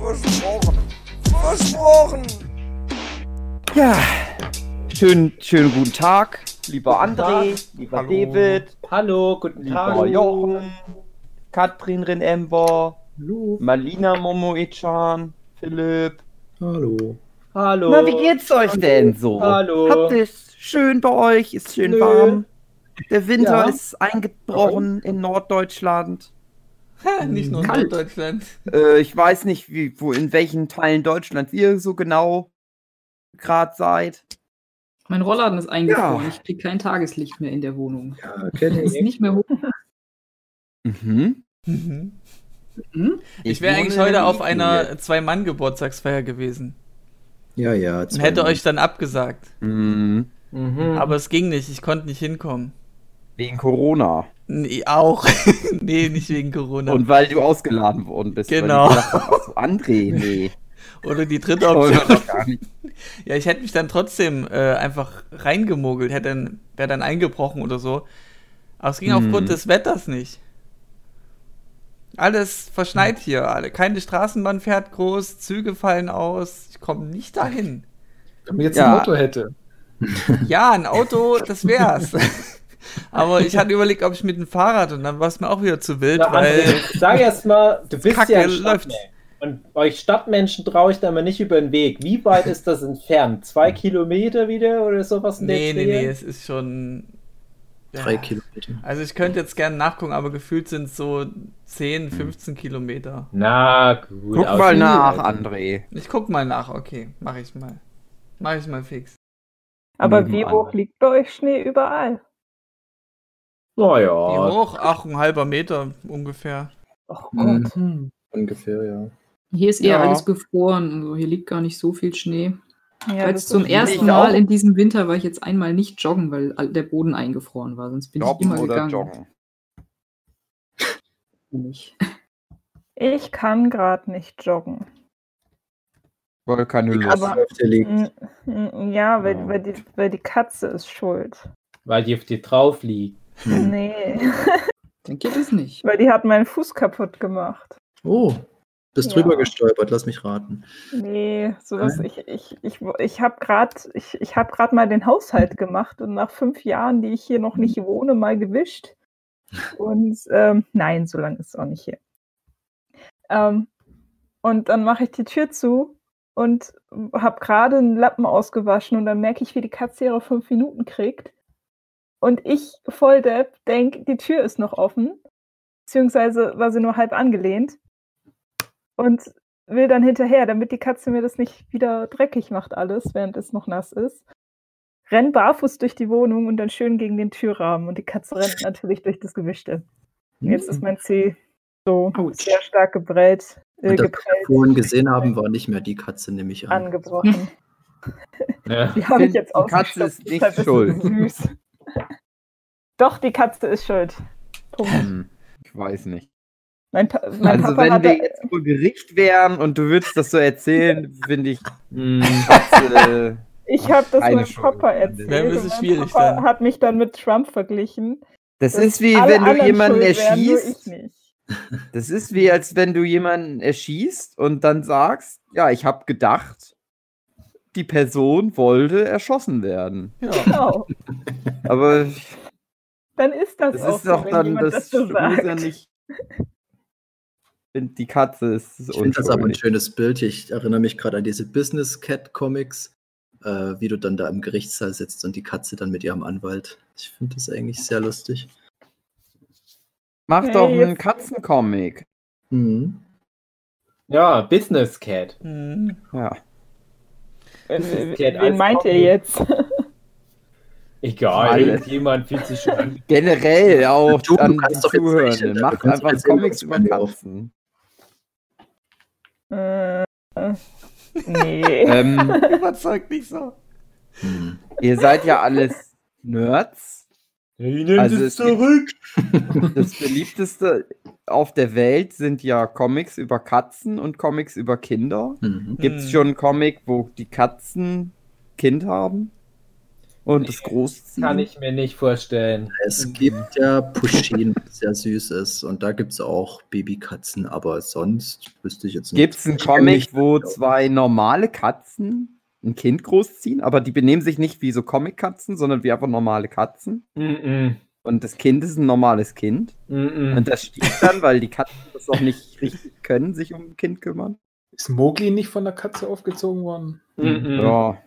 Versprochen. Versprochen. Ja, schönen, schönen guten Tag, lieber André, lieber Hallo. David, Hallo, guten lieber Tag. Jochen, Katrin Renember, Hallo. Malina Momoe-chan, Philipp. Hallo. Hallo. Na, wie geht's euch denn so? Hallo. Habt ihr es schön bei euch? Ist schön Nö. warm? Der Winter Ja. ist eingebrochen in Norddeutschland. Nicht nur in Kalt. Deutschland. Äh, ich weiß nicht, wie, wo, in welchen Teilen Deutschlands ihr so genau gerade seid. Mein Rollladen ist eingefroren. Ja. Ich kriege kein Tageslicht mehr in der Wohnung. Ja, kenne Ist ich. nicht mehr hoch. Mhm. Mhm. Hm? Ich wäre eigentlich heute auf einer Zwei-Mann-Geburtstagsfeier gewesen. Ja, ja. Und hätte euch dann abgesagt. Mhm. Mhm. Aber es ging nicht, ich konnte nicht hinkommen. Wegen Corona. Nee, auch. nee, nicht wegen Corona. Und weil du ausgeladen worden bist. Genau. Ach so, André, nee. Oder die dritte Option. Ja, ich hätte mich dann trotzdem äh, einfach reingemogelt, hätte dann, wäre dann eingebrochen oder so. Aber es ging Hm. aufgrund des Wetters nicht. Alles verschneit hier, alle. Keine Straßenbahn fährt groß, Züge fallen aus. Ich komme nicht dahin. Wenn man jetzt Ja. ein Auto hätte. Ja, ein Auto, das wär's. Aber ich hatte überlegt, ob ich mit dem Fahrrad und dann war es mir auch wieder zu wild, Na, weil André, sag erst mal, du bist Kacke ja ein läuft. Und euch Stadtmenschen traue ich da mal nicht über den Weg. Wie weit ist das entfernt? Zwei Kilometer wieder oder sowas in der nee, nee, nee, es ist schon Drei Ja. Kilometer. Also ich könnte jetzt gerne nachgucken, aber gefühlt sind es so 10, 15 Kilometer. Na gut. Guck mal nach, André. Ich guck mal nach, okay, mach ich mal. Mach ich mal fix. Aber wie hoch liegt bei euch Schnee überall? Wie Naja. hoch? Ach, ein halber Meter ungefähr. Oh Mhm. Gott. Hm, ungefähr, ja. Hier ist eher Ja. alles gefroren. Also hier liegt gar nicht so viel Schnee. Ja, Jetzt das zum ersten ich Mal auch. in diesem Winter war ich jetzt einmal nicht joggen, weil der Boden eingefroren war. Sonst bin ich Jobben immer oder gegangen. joggen? Nicht. Ich kann gerade nicht joggen. Weil keine Lust. Aber- auf dir liegt. Ja, weil, Ja. Weil, die, weil die Katze ist schuld. Weil die auf dir drauf liegt. Nee, Dann geht es nicht. weil die hat meinen Fuß kaputt gemacht. Oh, bist Ja. drüber gestolpert, lass mich raten. Nee, sowas. Ich, ich, ich, ich habe gerade ich, ich hab grad mal den Haushalt gemacht und nach fünf Jahren, die ich hier noch nicht wohne, mal gewischt. Und ähm, nein, so lange ist es auch nicht hier. Ähm, und dann mache ich die Tür zu und habe gerade einen Lappen ausgewaschen und dann merke ich, wie die Katze ihre fünf Minuten kriegt. Und ich, voll Depp, denke, die Tür ist noch offen. Beziehungsweise war sie nur halb angelehnt. Und will dann hinterher, damit die Katze mir das nicht wieder dreckig macht alles, während es noch nass ist. Renn barfuß durch die Wohnung und dann schön gegen den Türrahmen. Und die Katze rennt natürlich durch das Gewischte. Und jetzt ist mein Zeh so Autsch. sehr stark gebrellt, äh, Und das, was wir vorhin gesehen haben, war nicht mehr die Katze, nehme ich an. angebrochen. Ja. Die habe ich jetzt die Katze ist nicht schuld. Süß. Doch, die Katze ist schuld. Punkt. Hm, ich weiß nicht. Mein, pa mein Also Papa wenn hatte, wir jetzt vor Gericht wären und du würdest das so erzählen, finde ich Hm. Katze, ich habe das meinem. Papa erzählt. und mein schwierig Papa dann. hat mich dann mit Trump verglichen. Das ist wie alle wenn du jemanden wären, erschießt. ich nicht. Das ist wie als wenn du jemanden erschießt und dann sagst, ja, ich habe gedacht, die Person wollte erschossen werden. Ja. Genau. Aber Dann ist das, das auch ist so, doch wenn dann jemand das, das so muss ja sagt. nicht. Die Katze ist Ich finde das aber ein schönes Bild. Ich erinnere mich gerade an diese Business Cat Comics, äh, wie du dann da im Gerichtssaal sitzt und die Katze dann mit ihrem Anwalt. Ich finde das eigentlich sehr lustig. Mach Hey, doch einen Katzencomic. Mhm. Ja, Business Cat. Hm. Ja. Wen, Cat wen meint ihr Comic. jetzt? Egal, irgendjemand fühlt sich schon an. Generell auch Du, du an die kannst doch zeichnen, Mach einfach Comics über Katzen. äh, Äh, nee. Ähm, Überzeugt nicht so. Hm. ihr seid ja alles Nerds. Also es gibt- Das beliebteste auf der Welt sind ja Comics über Katzen und Comics über Kinder. Mhm. Gibt es Hm. schon einen Comic, wo die Katzen Kind haben? Und das großziehen? Kann ich mir nicht vorstellen. Es gibt ja Pushin, was sehr süß ist. Und da gibt es auch Babykatzen, aber sonst wüsste ich jetzt nicht. Gibt es einen Ich Comic, wo zwei normale Katzen ein Kind großziehen, aber die benehmen sich nicht wie so Comic-Katzen, sondern wie einfach normale Katzen? Mm Und das Kind ist ein normales Kind. -mm. Mm Und das stirbt dann, weil die Katzen das auch nicht richtig können, sich um ein Kind kümmern. Ist Mowgli nicht von der Katze aufgezogen worden? -mm. Mm Ja,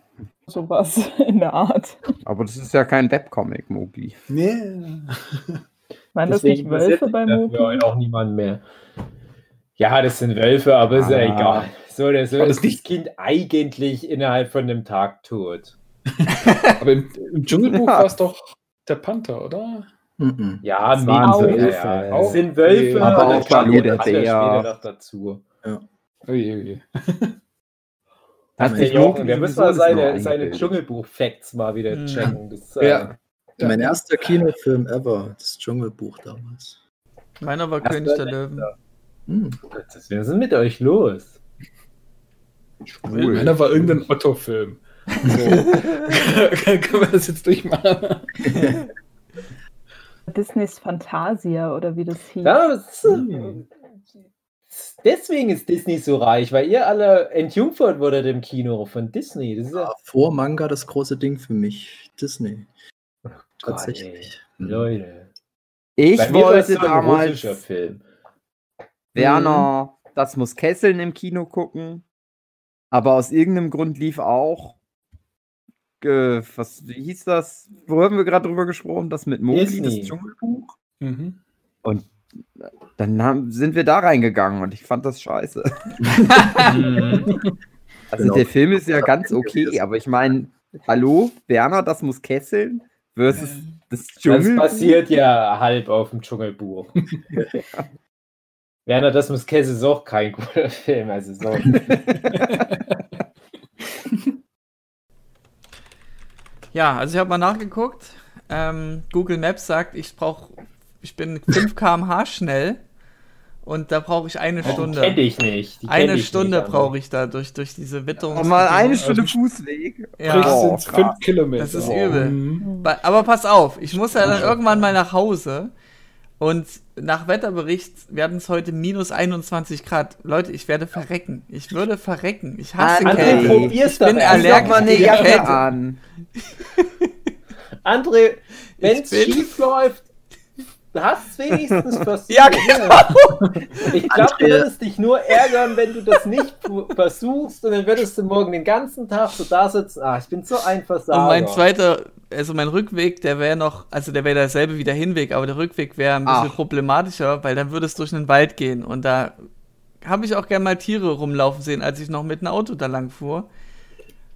Sowas in der Art. aber das ist ja kein Webcomic, Mowgli. Nee. Waren das nicht Wölfe bei Moki? dafür auch niemand mehr. Ja, das sind Wölfe, aber ist ja Ah. egal. So oder so Aber ist das Kind eigentlich innerhalb von einem Tag tot. Aber im, im Dschungelbuch Ja. war es doch der Panther, oder? Mhm. Ja, Das waren Mini- Wölfe. ja, ja. Sind Wölfe, Aber und dann auch Balu, der der Panther Bär. später noch dazu. Oje, oje. Hat Der sich Jochen, der muss sowieso mal seine, seine. Dschungelbuch-Facts mal wieder Hm. checken. Das, äh, Ja. Ja. Mein erster Kinofilm ever, das Dschungelbuch damals. Meiner war Das König der letzter. Löwen. Hm. Was ist denn mit euch los? Schwul. Meiner war irgendein Otto-Film. So. Können wir das jetzt durchmachen? Disneys Fantasia oder wie das hieß. Ja, das ist, deswegen ist Disney so reich, weil ihr alle entjungfert wurdet im Kino von Disney. Das ist ja War Vor Manga das große Ding für mich. Disney. Tatsächlich. ey, Mhm. Leute. Ich wollte damals Film. Werner, das muss Kesseln im Kino gucken. Aber aus irgendeinem Grund lief auch. Äh, was wie hieß das? Wo haben wir gerade drüber gesprochen? Das mit Mowgli, Disney. das Dschungelbuch? Mhm. Dann haben, sind wir da reingegangen und ich fand das scheiße. Also Genau. der Film ist ja ganz okay, aber ich meine, hallo, Werner, das muss Kesseln versus das Das Dschungelbuch. passiert ja halb auf dem Dschungelbuch. Werner, das muss Käse ist auch kein guter Film. Also so. Ja, also ich habe mal nachgeguckt. Ähm, Google Maps sagt, ich brauche, ich bin 5 km/h schnell und da brauche ich eine Die Stunde. kenne ich nicht. Die kenn Eine ich Stunde brauche ich da durch, durch diese Witterung. Oh, mal eine Also Stunde ich- Fußweg. Ja. Oh, krass. fünf Kilometer. Das ist Oh. übel. Ba- Aber pass auf, ich muss ja dann irgendwann mal nach Hause und nach Wetterbericht werden es heute minus 21 Grad. Leute, ich werde verrecken. Ich würde verrecken. Ich hasse André, Kälte. probier's Ich bin allergisch mal eine Jacke an. André, wenn es schief läuft, hast es wenigstens versucht. Ja, genau. Ich glaube, du würdest dich nur ärgern, wenn du das nicht versuchst und dann würdest du morgen den ganzen Tag so da sitzen. Ah, ich bin so ein Versager. Und mein zweiter, also mein Rückweg, der wäre noch, also der wäre derselbe wie der Hinweg, aber der Rückweg wäre ein bisschen Ach. problematischer, weil dann würde es durch einen Wald gehen und da habe ich auch gern mal Tiere rumlaufen sehen, als ich noch mit einem Auto da lang fuhr.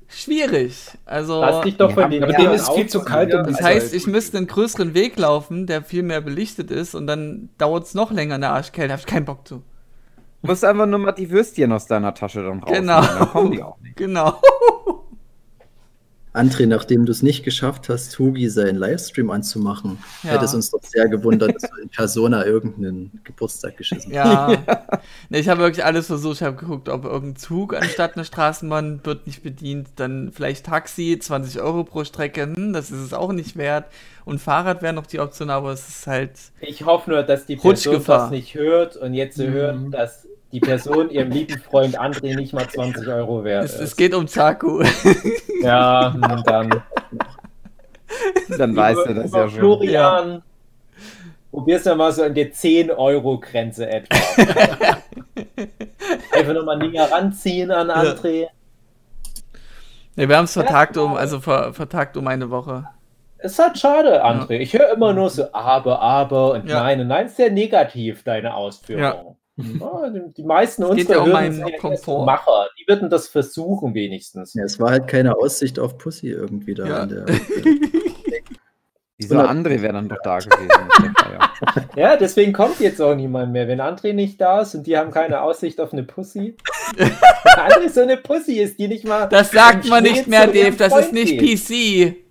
Schwierig. Also Lass dich doch von den Aber denen ist viel zu kalt, um das heißt, ich müsste einen größeren Weg laufen, der viel mehr belichtet ist und dann dauert es noch länger in der Arschkälte. Habe ich keinen Bock zu. Du musst einfach nur mal die Würstchen aus deiner Tasche dann raus. Genau. Dann kommen die auch nicht. Genau. André, nachdem du es nicht geschafft hast, Hugi seinen Livestream anzumachen, Ja. hätte es uns doch sehr gewundert, dass du in Persona irgendeinen Geburtstag geschissen hast. Ja. nee, ich habe wirklich alles versucht. Ich habe geguckt, ob irgendein Zug anstatt eine Straßenbahn wird nicht bedient. Dann vielleicht Taxi, 20 Euro pro Strecke. Hm, das ist es auch nicht wert. Und Fahrrad wäre noch die Option, aber es ist halt. Ich hoffe nur, dass die Person Rutschgefahr. das nicht hört und jetzt Mhm. hört, dass die Person ihrem lieben Freund André nicht mal 20 Euro wert Es, ist. es geht um Zaku. ja, und dann. Dann weißt du das ja schon. Florian, probier's ja mal so an der 10-Euro-Grenze etwa. Einfach nochmal näher ranziehen an André. ne, wir haben es vertagt um, also ver, vertagt um eine Woche. Ist halt schade, André. Ich höre immer nur so aber, aber und Ja. nein und nein. Ist sehr negativ, deine Ausführung. Ja, die, die meisten Es geht unserer ja um Hörer meinen sind eigentlich Komfort. Macher. Die würden das versuchen wenigstens. Ja, es war halt keine Aussicht auf Pussy irgendwie da. Ja. Der, Dieser André wäre dann doch da gewesen. Ja, deswegen kommt jetzt auch niemand mehr. Wenn André nicht da ist und die haben keine Aussicht auf eine Pussy. Wenn André so eine Pussy ist, die nicht mal. Das sagt man nicht mehr, Dave. Das Freund ist nicht geht.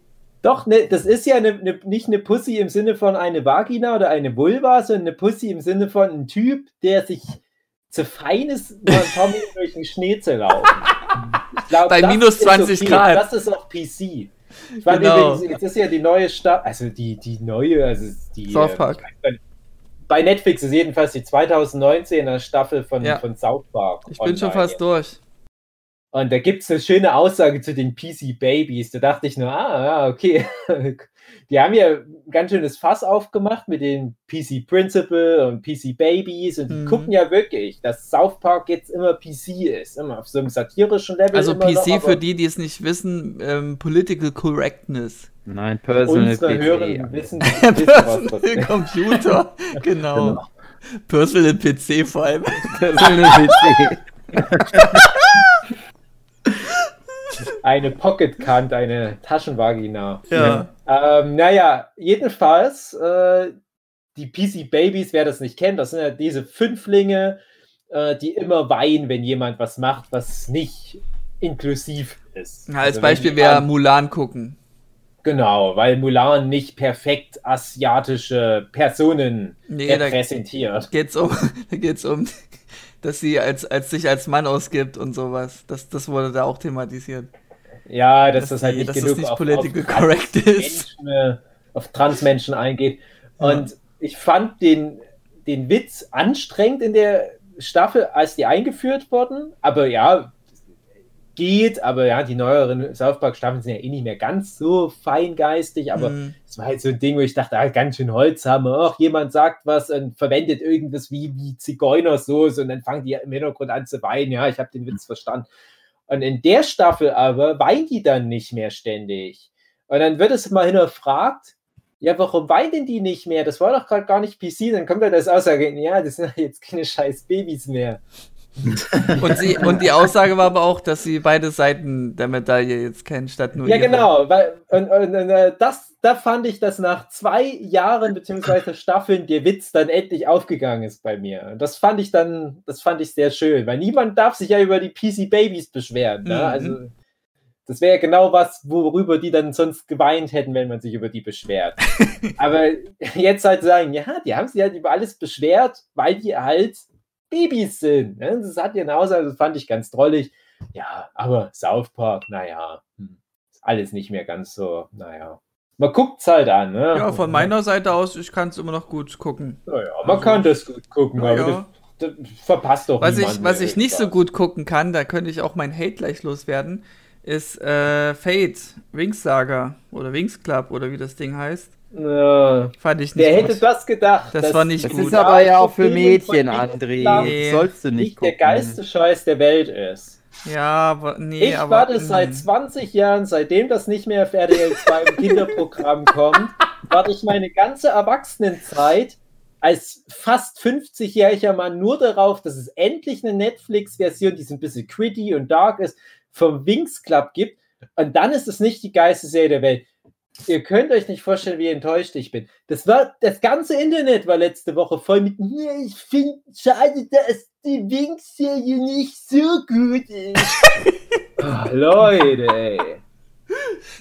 Doch, ne, das ist ja eine, eine, nicht eine Pussy im Sinne von eine Vagina oder eine Vulva, sondern eine Pussy im Sinne von ein Typ, der sich zu fein ist, mal Meter durch den Schnee zu laufen. Glaub, Bei minus ist 20 Grad. Das ist auch PC. Ich fand Genau. übrigens, jetzt ist ja die neue Stadt, also die, die neue, also die. South äh, Park. Bei Netflix ist jedenfalls die 2019er Staffel von, Ja. von South Park. Ich bin schon online fast durch. Und da gibt es eine schöne Aussage zu den PC Babies. Da dachte ich nur, ah, ja, okay. Die haben ja ein ganz schönes Fass aufgemacht mit den PC Principal und PC Babies und die Mhm. gucken ja wirklich, dass South Park jetzt immer PC ist, immer auf so einem satirischen Level. Also immer noch, PC aber für die, die es nicht wissen, ähm, Political Correctness. Nein, Personal unsere PC. Hörenden wissen, wissen Personal. Computer, genau. Genau. Personal PC vor allem. Personal PC. Eine Pocket Kant, eine Taschenvagina. Ja. Ähm, naja, jedenfalls, äh, die PC Babies, wer das nicht kennt, das sind ja diese Fünflinge, äh, die immer weinen, wenn jemand was macht, was nicht inklusiv ist. Als Also Beispiel wäre Mulan gucken. Genau, weil Mulan nicht perfekt asiatische Personen Nee, da repräsentiert. geht's um, da geht's um, dass sie als, als sich als Mann ausgibt und sowas. Das, das wurde da auch thematisiert. Ja, dass, Dass das halt die- nicht dass das genug nicht auf, political auf correct ist. Transmenschen, äh, auf Transmenschen eingeht. Und ich fand den, den Witz anstrengend in der Staffel, als die eingeführt wurden. Aber ja, geht. Aber ja, die neueren South Park Staffeln sind ja eh nicht mehr ganz so feingeistig. Aber Mhm. es war halt so ein Ding, wo ich dachte, ah, ganz schön Holzhammer. Ach, jemand sagt was und verwendet irgendwas wie, wie Zigeunersoße und dann fangen die im Hintergrund an zu weinen. Ja, ich habe den Witz verstanden. Und in der Staffel aber weinen die dann nicht mehr ständig. Und dann wird es mal hinterfragt, ja, warum weinen die nicht mehr? Das war doch gerade gar nicht PC. Dann kommt da das Aussage, ja, das sind jetzt keine scheiß Babys mehr. Und, sie, und die Aussage war aber auch, dass sie beide Seiten der Medaille jetzt kennen, statt nur Ja, ihre. genau. Weil, und, und, und äh, das, da fand ich, dass nach zwei Jahren beziehungsweise Staffeln der Witz dann endlich aufgegangen ist bei mir. Und das fand ich dann, das fand ich sehr schön, weil niemand darf sich ja über die PC Babys beschweren. Ne? Mhm. Also das wäre ja genau was, worüber die dann sonst geweint hätten, wenn man sich über die beschwert. Aber jetzt halt sagen, ja, die haben sich halt über alles beschwert, weil die halt Babys sind. Ne? Das hat ihren Aussage, das fand ich ganz drollig. Ja, aber South Park, naja, hm, ist alles nicht mehr ganz so, naja. Man guckt es halt an, ne? Ja, von meiner Seite aus, ich kann es immer noch gut gucken. Naja, man kann das gut gucken, Na aber ja. das, das verpasst doch Was ich, was ich nicht so gut gucken kann, da könnte ich auch mein Hate gleich loswerden, ist äh, Fate, Wings Saga oder Wings Club oder wie das Ding heißt. Ja, Fand ich nicht wer gut. hätte das gedacht? Das war nicht Das gut. ist aber ja auch für Mädchen, André. Nee. Sollst du nicht nicht der gucken. geilste Scheiß der Welt ist. Ja, aber nee, ich aber. warte mm. seit 20 Jahren, seitdem das nicht mehr auf RTL 2 im Kinderprogramm kommt, warte ich meine ganze Erwachsenenzeit als fast 50-jähriger Mann nur darauf, dass es endlich eine Netflix-Version, die so ein bisschen gritty und dark ist, vom Wings Club gibt. Und dann ist es nicht die geilste Serie der Welt. Ihr könnt euch nicht vorstellen, wie enttäuscht ich bin. Das war, das ganze Internet war letzte Woche voll mit, "Nee, ich finde schade, dass die Wings-Serie nicht so gut ist. Ah, Leute, ey.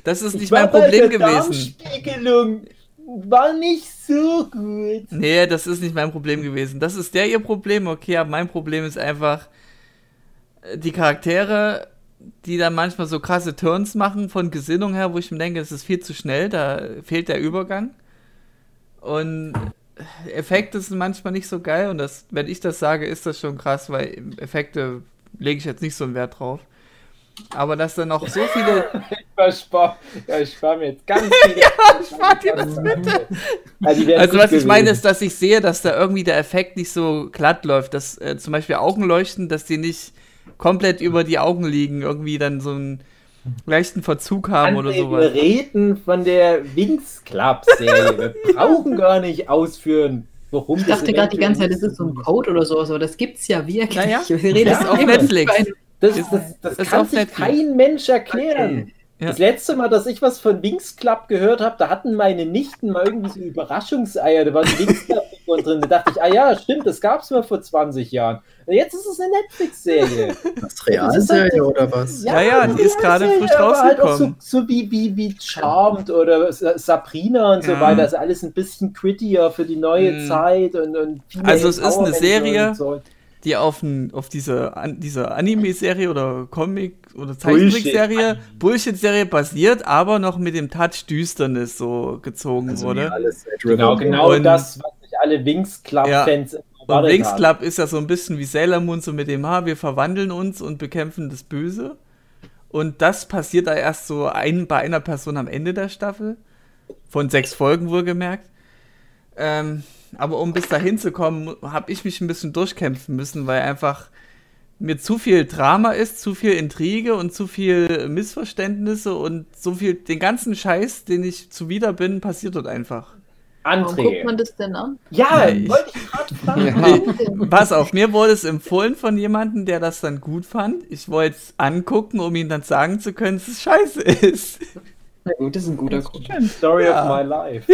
Das ist nicht Ich mein Problem gewesen. Darmspiegelung. War nicht so gut. Nee, das ist nicht mein Problem gewesen. Das ist der ihr Problem, okay, aber mein Problem ist einfach äh, die Charaktere, die dann manchmal so krasse Turns machen von Gesinnung her, wo ich mir denke, das ist viel zu schnell, da fehlt der Übergang. Und Effekte sind manchmal nicht so geil und das, wenn ich das sage, ist das schon krass, weil Effekte lege ich jetzt nicht so einen Wert drauf. Aber dass dann noch so viele Ich spar, ja, ich spar mir jetzt ganz viele. Ja, spar dir das bitte. Also, Also was ich meine ist, dass ich sehe, dass da irgendwie der Effekt nicht so glatt läuft, dass äh, zum Beispiel Augenleuchten, dass die nicht komplett über die Augen liegen, irgendwie dann so einen leichten Verzug haben oder André, sowas. Wir reden von der Wings Club Serie. Wir brauchen gar nicht ausführen, warum Ich dachte gerade die ganze Zeit, das ist so ein Code oder sowas, aber das gibt's ja wirklich. Naja, Wir reden das ist auf Netflix. ein- Das, das, das, ist kann sich Netflix. kein Mensch erklären. Ja. Das letzte Mal, dass ich was von Wings Club gehört habe, da hatten meine Nichten mal irgendwie so Überraschungseier, da waren Wings Club Figuren drin. Da dachte ich, ah ja, stimmt, das gab es mal vor 20 Jahren. Und jetzt ist es eine Netflix-Serie. Das Realserie oder was? Ja, ja, die ist gerade frisch aber halt auch so, rausgekommen. so wie, wie, wie Charmed oder Sa- Sabrina und so Ja. weiter. Das ist alles ein bisschen grittier für die neue Mhm. Zeit und, und Also es ist eine Serie, So. die auf, ein, auf diese, an, diese Anime-Serie oder Comic- oder Zeichentrickserie, Bullshit-Serie basiert, aber noch mit dem Touch Düsternis so gezogen Also wurde. Genau, genau Und- das, was sich alle Wings Club-Fans immer Und Wings. Club ist ja so ein bisschen wie Sailor Moon, so mit dem, ha, wir verwandeln uns und bekämpfen das Böse. Und das passiert da erst so ein, bei einer Person am Ende der Staffel. Von sechs Folgen wohlgemerkt. Ähm, aber um bis dahin zu kommen, habe ich mich ein bisschen durchkämpfen müssen, weil einfach mir zu viel Drama ist, zu viel Intrige und zu viel Missverständnisse und so viel, den ganzen Scheiß, den ich zuwider bin, passiert dort einfach. Warum guckt André. man das denn an? Ja, Ja, ich- wollte ich gerade fragen. Ja. Pass auf, mir wurde es empfohlen von jemandem, der das dann gut fand. Ich wollte es angucken, um ihm dann sagen zu können, dass es scheiße ist. Na gut, das ist ein guter Grund. Story Ja. of my life.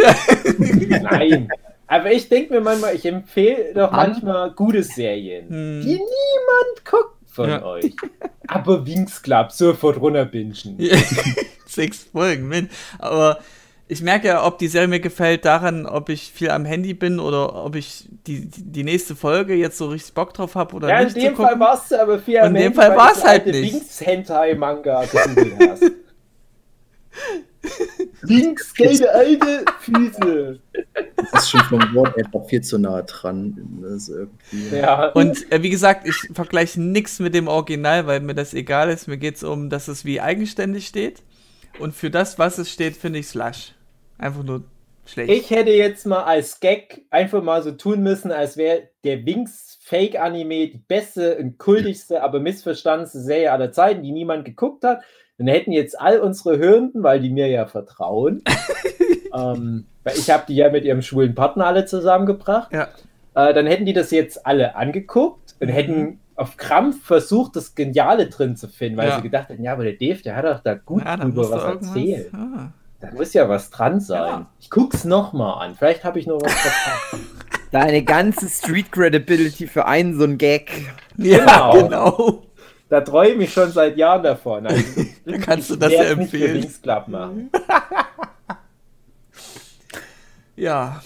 Nein. Aber ich denke mir manchmal, ich empfehle doch An- manchmal gute Serien, Hm. die niemand guckt von Ja. euch. Aber Wings Club, sofort runterbingen. Sechs Folgen, Mensch. Aber ich merke ja, ob die Serie mir gefällt, daran, ob ich viel am Handy bin oder ob ich die, die, nächste Folge jetzt so richtig Bock drauf habe oder Ja, in nicht. dem zu Fall gucken. warst du aber viel In am dem Handy, Fall weil war's du halt alte nicht. Wings Hentai Manga gegoogelt hast. Wings gelbe alte Füße. Das ist schon vom Wort einfach viel zu nah dran. Irgendwie, Ja. Und äh, wie gesagt, ich vergleiche nichts mit dem Original, weil mir das egal ist. Mir geht es um, dass es wie eigenständig steht. Und für das, was es steht, finde ich es lasch. Einfach nur schlecht. Ich hätte jetzt mal als Gag einfach mal so tun müssen, als wäre der Wings Fake Anime die beste und kultigste, aber missverstandenste Serie aller Zeiten, die niemand geguckt hat. Dann hätten jetzt all unsere Hörenden, weil die mir ja vertrauen, ähm, weil ich habe die ja mit ihrem schwulen Partner alle zusammengebracht, Ja. äh, dann hätten die das jetzt alle angeguckt und hätten auf Krampf versucht, das Geniale drin zu finden, weil Ja. sie gedacht hätten, ja, aber der Dave, der hat doch da gut ja, drüber was erzählt. Ah. Da muss ja was dran sein. Ja. Ich guck's nochmal an. Vielleicht habe ich noch was verpasst. Deine ganze Street Credibility für einen so ein Gag. Ja, Genau. genau. Da träume ich schon seit Jahren davon. Also, Dann kannst du das ja nicht für empfehlen. Club machen. Ja.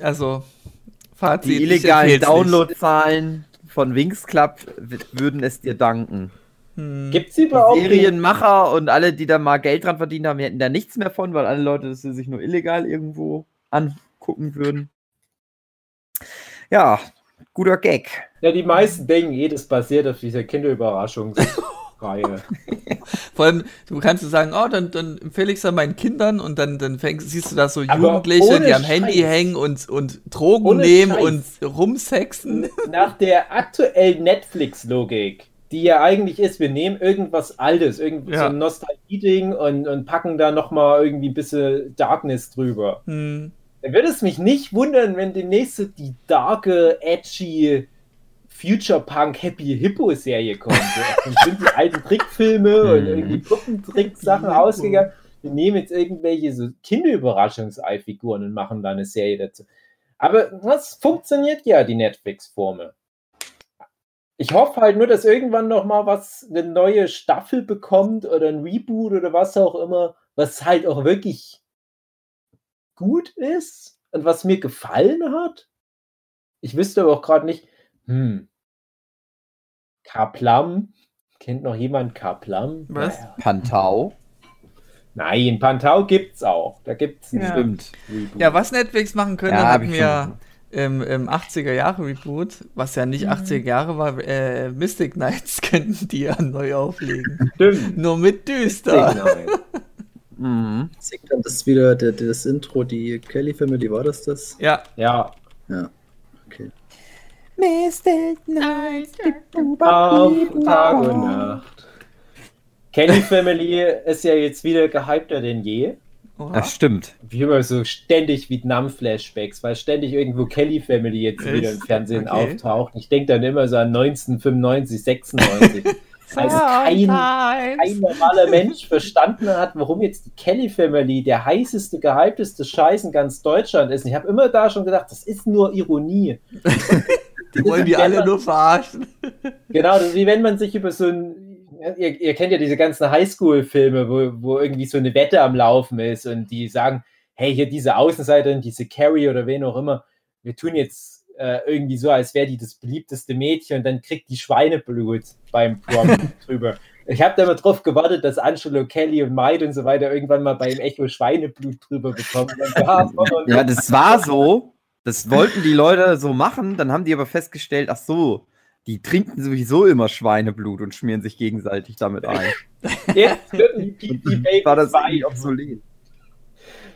Also, Fazit. Die illegalen Downloadzahlen von Wings Club würden es dir danken. Hm. Gibt's überhaupt Serienmacher und alle, die da mal Geld dran verdient haben, hätten da nichts mehr von, weil alle Leute das sich nur illegal irgendwo angucken würden. Ja, guter Gag. Ja, die meisten denken das basiert auf dieser Kinderüberraschungsreihe. Vor allem, du kannst so sagen, oh, dann, dann empfehle ich es an meinen Kindern und dann, dann fängst, siehst du da so Aber Jugendliche, die am Scheiß. Handy hängen und, und Drogen Ohne nehmen Scheiß. und rumsexen. Nach der aktuellen Netflix-Logik, die ja eigentlich ist, wir nehmen irgendwas Altes, irgendwie Ja. so ein Nostalgie-Ding und, und packen da nochmal irgendwie ein bisschen Darkness drüber. Hm. Dann würde es mich nicht wundern, wenn demnächst so die darke, edgy Future Punk Happy Hippo Serie kommt. Dann sind die alten Trickfilme und Mhm. irgendwie Puppentrick-Sachen Hippo. ausgegangen. Wir nehmen jetzt irgendwelche so Kinderüberraschungsei-Figuren und machen da eine Serie dazu. Aber das funktioniert ja, die Netflix-Formel. Ich hoffe halt nur, dass irgendwann noch mal was, eine neue Staffel bekommt oder ein Reboot oder was auch immer, was halt auch wirklich gut ist und was mir gefallen hat. Ich wüsste aber auch gerade nicht, hm, Kaplam, kennt noch jemand Kaplam? Was? Naja. Pantau. Nein, Pantau gibt's auch. Da gibt's ein Ja. Stimmt. Reboot. Ja, was Netflix machen könnte, Ja, hatten ich wir im, im 80er Jahre Reboot, was ja nicht 80er Jahre war, äh, Mystic Knights könnten die ja neu auflegen. Stimmt. Nur mit düster. Nein. Mhm. Das wieder der, das Intro, die Kelly Family, war das das? Ja, Ja, Ja. Okay. Mystic Nights. auf Tag und Nacht. Kelly Family ist ja jetzt wieder gehypter denn je. Oha. Das stimmt. Wie immer so ständig Vietnam-Flashbacks, weil ständig irgendwo Kelly Family jetzt Echt? wieder im Fernsehen Okay. auftaucht. Ich denke dann immer so an 1995, 96. als kein, kein normaler Mensch verstanden hat, warum jetzt die Kelly Family der heißeste, gehypteste Scheiß in ganz Deutschland ist. Und ich habe immer da schon gedacht, das ist nur Ironie. Die wollen die alle nur verarschen. Genau, das ist wie wenn man sich über so ein. Ihr, ihr kennt ja diese ganzen Highschool-Filme, wo, wo irgendwie so eine Wette am Laufen ist und die sagen, hey, hier diese Außenseiterin, diese Carrie oder wen auch immer, wir tun jetzt äh, irgendwie so, als wäre die das beliebteste Mädchen und dann kriegt die Schweineblut beim Prom drüber. Ich habe da immer drauf gewartet, dass Angelo, Kelly und Maid und so weiter irgendwann mal beim Echo Schweineblut drüber bekommen. Ja, das war so. Das wollten die Leute so machen, dann haben die aber festgestellt, ach so, die trinken sowieso immer Schweineblut und schmieren sich gegenseitig damit ein. Jetzt würden die, die, war das obsolet.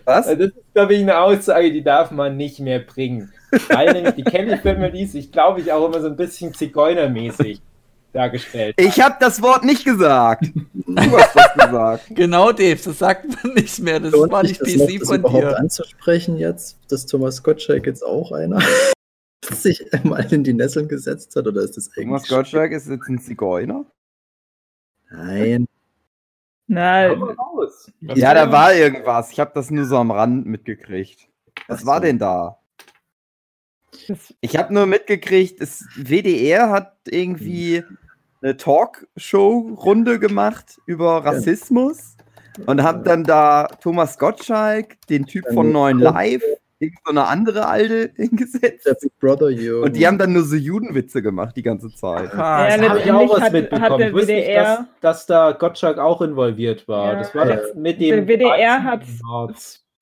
Was? Also das ist, glaube ich, eine Aussage, die darf man nicht mehr bringen. Weil nämlich die Kelly Family sich, glaube ich, auch immer so ein bisschen zigeunermäßig dargestellt. Ich habe das Wort nicht gesagt. Du hast das gesagt. Genau, Dave, das sagt man nicht mehr. Das Lohnt war nicht PC das von überhaupt dir. anzusprechen jetzt, dass Thomas Gottschalk jetzt auch einer sich mal in die Nesseln gesetzt hat? Oder ist das Thomas eigentlich... Gottschalk ist jetzt ein Zigeuner? Nein. Raus. Ja, da war irgendwas. Ich habe das nur so am Rand mitgekriegt. Was war denn da? Ich habe nur mitgekriegt, das WDR hat irgendwie eine Talkshow-Runde gemacht über Rassismus und haben dann da Thomas Gottschalk, den Typ von Neuen Live, irgend so eine andere Alte hingesetzt. Der Big Brother Jürgen. Und die haben dann nur so Judenwitze gemacht die ganze Zeit. Ah, Ja, Da habe ich auch was hat- mitbekommen. hat der wusste nicht, WDR dass, dass da Gottschalk auch involviert war. Ja. Das war das mit dem. Der WDR hat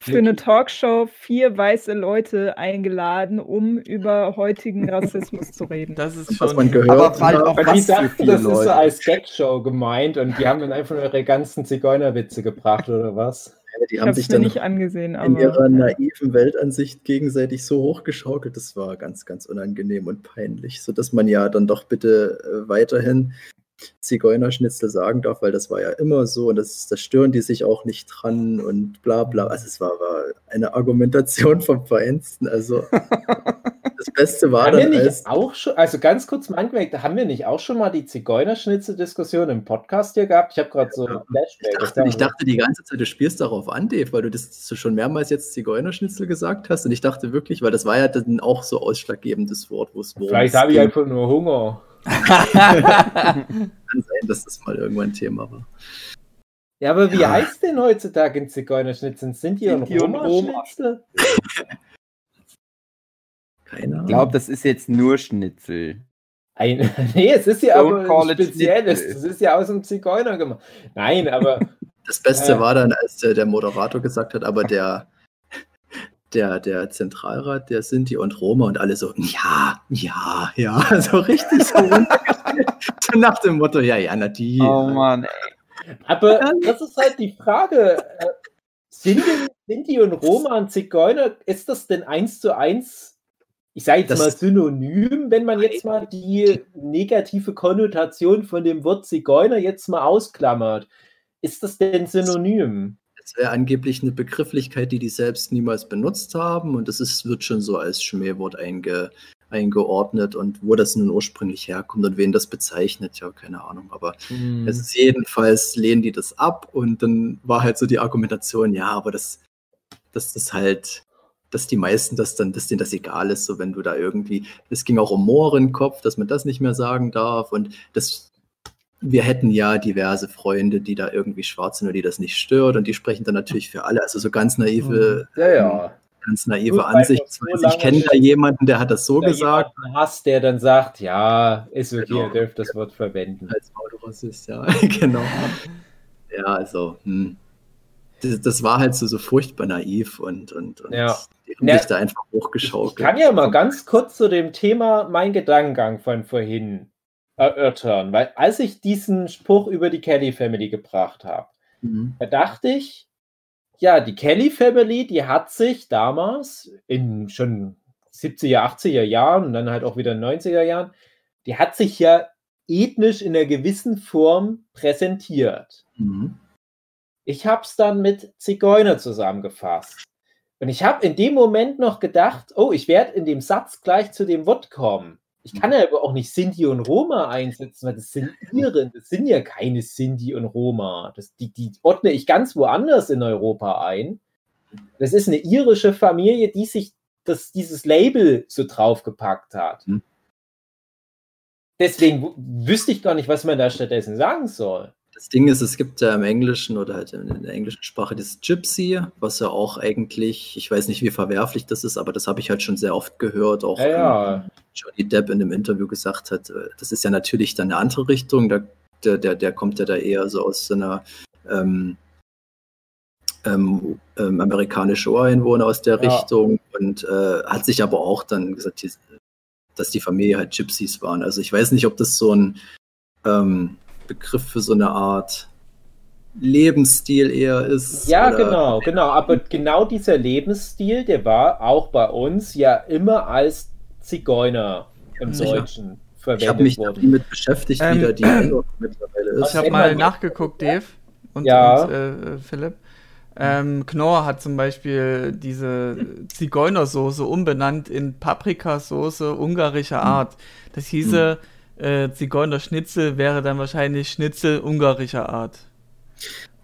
für eine Talkshow vier weiße Leute eingeladen, um über heutigen Rassismus zu reden. das ist was schon. man gehört Aber halt auch die was für dachten, das ist so Leute. als Gagshow gemeint und die haben dann einfach ihre ganzen Zigeunerwitze gebracht oder was? Die haben habe sich dann nicht angesehen, in ihrer naiven Weltansicht gegenseitig so hochgeschaukelt. Das war ganz, ganz unangenehm und peinlich, sodass man ja dann doch bitte äh, weiterhin Zigeunerschnitzel sagen darf, weil das war ja immer so und das, das stören die sich auch nicht dran und bla bla. Also es war, war eine Argumentation vom Feinsten. Also das Beste war Haben wir dann nicht als auch schon, also ganz kurz mal angemerkt, haben wir nicht auch schon mal die Zigeunerschnitzel-Diskussion im Podcast hier gehabt? Ich habe gerade so ein Flashback. Ich dachte, ich dachte die ganze Zeit, du spielst darauf an, Dave, weil du das schon mehrmals jetzt Zigeunerschnitzel gesagt hast. Und ich dachte wirklich, weil das war ja dann auch so ausschlaggebendes Wort, wo es Vielleicht habe ich einfach nur Hunger. Kann sein, dass das mal irgendwann Thema war. Ja, aber wie Ja. heißt denn heutzutage ein Zigeunerschnitzel? Sind die und und Roma-Schnitzel? Keine Ahnung. Ich glaube, das ist jetzt nur Schnitzel. Ein, nee, es ist ja Don't aber ein spezielles. Das ist ja aus dem Zigeuner gemacht. Nein, aber das Beste äh, war dann, als der, der Moderator gesagt hat, aber der, der, der Zentralrat, der Sinti und Roma und alle so, ja, ja, ja, so richtig so runtergestellt. so nach dem Motto, ja, ja, na die. Oh Mann, ey. Aber das ist halt die Frage. äh, Sind, denn- sind die und Roma und Zigeuner, ist das denn eins zu eins, ich sage jetzt Das- mal synonym, wenn man jetzt mal die negative Konnotation von dem Wort Zigeuner jetzt mal ausklammert? Ist das denn synonym? Das wäre angeblich eine Begrifflichkeit, die die selbst niemals benutzt haben. Und das ist, wird schon so als Schmähwort einge, eingeordnet. Und wo das nun ursprünglich herkommt und wen das bezeichnet, ja, keine Ahnung, aber es ist jedenfalls lehnen die das ab. Und dann war halt so die Argumentation, ja, aber das, dass das halt, dass die meisten das dann, dass denen das egal ist, so wenn du da irgendwie, es ging auch um Mohrenkopf, dass man das nicht mehr sagen darf. Und das wir hätten ja diverse Freunde, die da irgendwie schwarz sind oder die das nicht stört und die sprechen dann natürlich für alle. Also so ganz naive, Ja, ja. ganz naive Ansichtsweise. so ich kenne da jemanden, der hat das so gesagt. hast, der dann sagt, ja, ist okay, Genau. ihr dürft das Wort verwenden. Als Autorassist, ja, genau. Ja, also, hm. Das, das war halt so, so furchtbar naiv und, und, und Ja. die haben Ja. sich da einfach hochgeschaukelt. Ich kann ja mal ganz kurz zu dem Thema mein Gedankengang von vorhin erörtern, weil als ich diesen Spruch über die Kelly Family gebracht habe, Mhm. da dachte ich, ja, die Kelly Family, die hat sich damals in schon 70er, 80er Jahren und dann halt auch wieder 90er Jahren, die hat sich ja ethnisch in einer gewissen Form präsentiert. Mhm. Ich habe es dann mit Zigeuner zusammengefasst. Und ich habe in dem Moment noch gedacht, oh, ich werde in dem Satz gleich zu dem Wort kommen. Ich kann ja aber auch nicht Sinti und Roma einsetzen, weil das sind Iren, das sind ja keine Sinti und Roma. Das, die, die ordne ich ganz woanders in Europa ein. Das ist eine irische Familie, die sich das, dieses Label so draufgepackt hat. Hm. Deswegen wüsste ich gar nicht, was man da stattdessen sagen soll. Das Ding ist, es gibt ja im Englischen oder halt in der englischen Sprache das Gypsy, was ja auch eigentlich, ich weiß nicht, wie verwerflich das ist, aber das habe ich halt schon sehr oft gehört, auch Ja, ja. Johnny Depp in einem Interview gesagt hat, äh, das ist ja natürlich dann eine andere Richtung, da, der, der, der kommt ja da eher so aus so einer ähm, ähm, ähm, amerikanische Ureinwohner aus der Ja. Richtung und äh, hat sich aber auch dann gesagt, dass die Familie halt Gypsies waren. Also ich weiß nicht, ob das so ein ähm, Begriff für so eine Art Lebensstil eher ist. Ja, oder- genau, genau. Aber genau dieser Lebensstil, der war auch bei uns ja immer als Zigeuner im Sicher. Deutschen Ich habe verwendet mich worden. damit beschäftigt, Ähm, wie da die Endung mittlerweile Ich ist. habe Wenn mal nachgeguckt, Dave und, Ja. und äh, Philipp. Ähm, Knorr hat zum Beispiel diese Zigeunersoße umbenannt in Paprikasoße ungarischer Art. Das hieße, äh, Zigeunerschnitzel wäre dann wahrscheinlich Schnitzel ungarischer Art.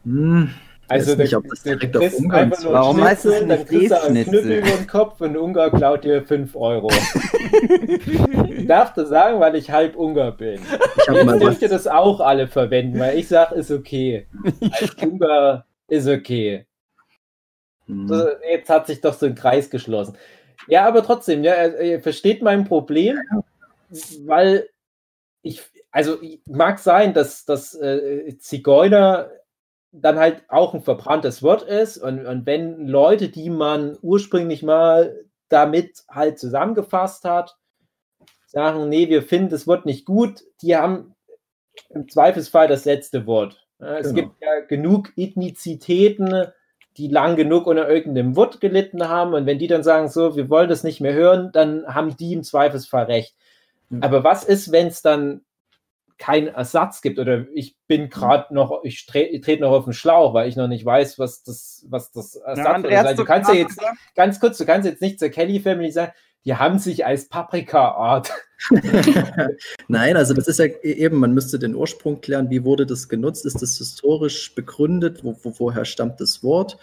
Hm, Also nicht, da- ob das da direkt auf Ungarn einfach nur so- Warum heißt es Schnitzel, dann nicht kriegst du einen Rebschnitzel? Knüppel über den Kopf und ein Ungar klaut dir 5 Euro. ich darf das sagen, weil ich halb Ungar bin. Ich Jetzt dürft ihr was, das auch alle verwenden, weil ich sage, ist okay. Als Ungar ist okay. Hm, So, Jetzt hat sich doch so ein Kreis geschlossen. Ja, aber trotzdem, ja, ihr ihr versteht mein Problem, weil ich, also mag sein, dass, dass äh, Zigeuner dann halt auch ein verbranntes Wort ist und, und wenn Leute, die man ursprünglich mal damit halt zusammengefasst hat, sagen, nee, wir finden das Wort nicht gut, die haben im Zweifelsfall das letzte Wort. Es Genau. gibt ja genug Ethnizitäten, die lang genug unter irgendeinem Wort gelitten haben und wenn die dann sagen, so, wir wollen das nicht mehr hören, dann haben die im Zweifelsfall recht. Mhm. Aber was ist, wenn es dann keinen Ersatz gibt oder ich bin gerade noch, ich, tre ich trete noch auf den Schlauch, weil ich noch nicht weiß, was das, was das Ersatz ist. Also, du kannst ja jetzt ganz kurz, du kannst jetzt nicht zur Kelly Family sagen, die haben sich als Paprika-Art. Nein, also das ist ja e- eben, man müsste den Ursprung klären, wie wurde das genutzt, ist das historisch begründet, wo, wo, woher stammt das Wort,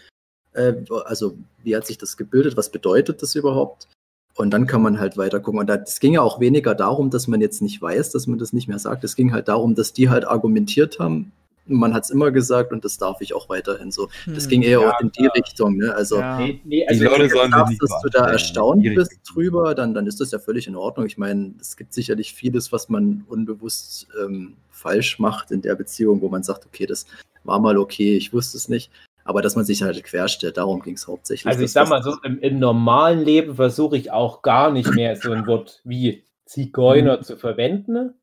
äh, also wie hat sich das gebildet, was bedeutet das überhaupt? Und dann kann man halt weiter gucken. Und es ging ja auch weniger darum, dass man jetzt nicht weiß, dass man das nicht mehr sagt. Es ging halt darum, dass die halt argumentiert haben. Man hat es immer gesagt und das darf ich auch weiterhin so. Das Hm. ging eher Ja, in die Richtung. Ne? Also Ja. Nee, nee, Die also Leute wenn du sollen dass du da erstaunt Die bist drüber, dann, dann ist das ja völlig in Ordnung. Ich meine, es gibt sicherlich vieles, was man unbewusst ähm, falsch macht in der Beziehung, wo man sagt, okay, das war mal okay, ich wusste es nicht. Aber dass man sich halt querstellt, darum ging es hauptsächlich. Also ich sag mal so, im, im normalen Leben versuche ich auch gar nicht mehr so ein Wort wie Zigeuner zu verwenden.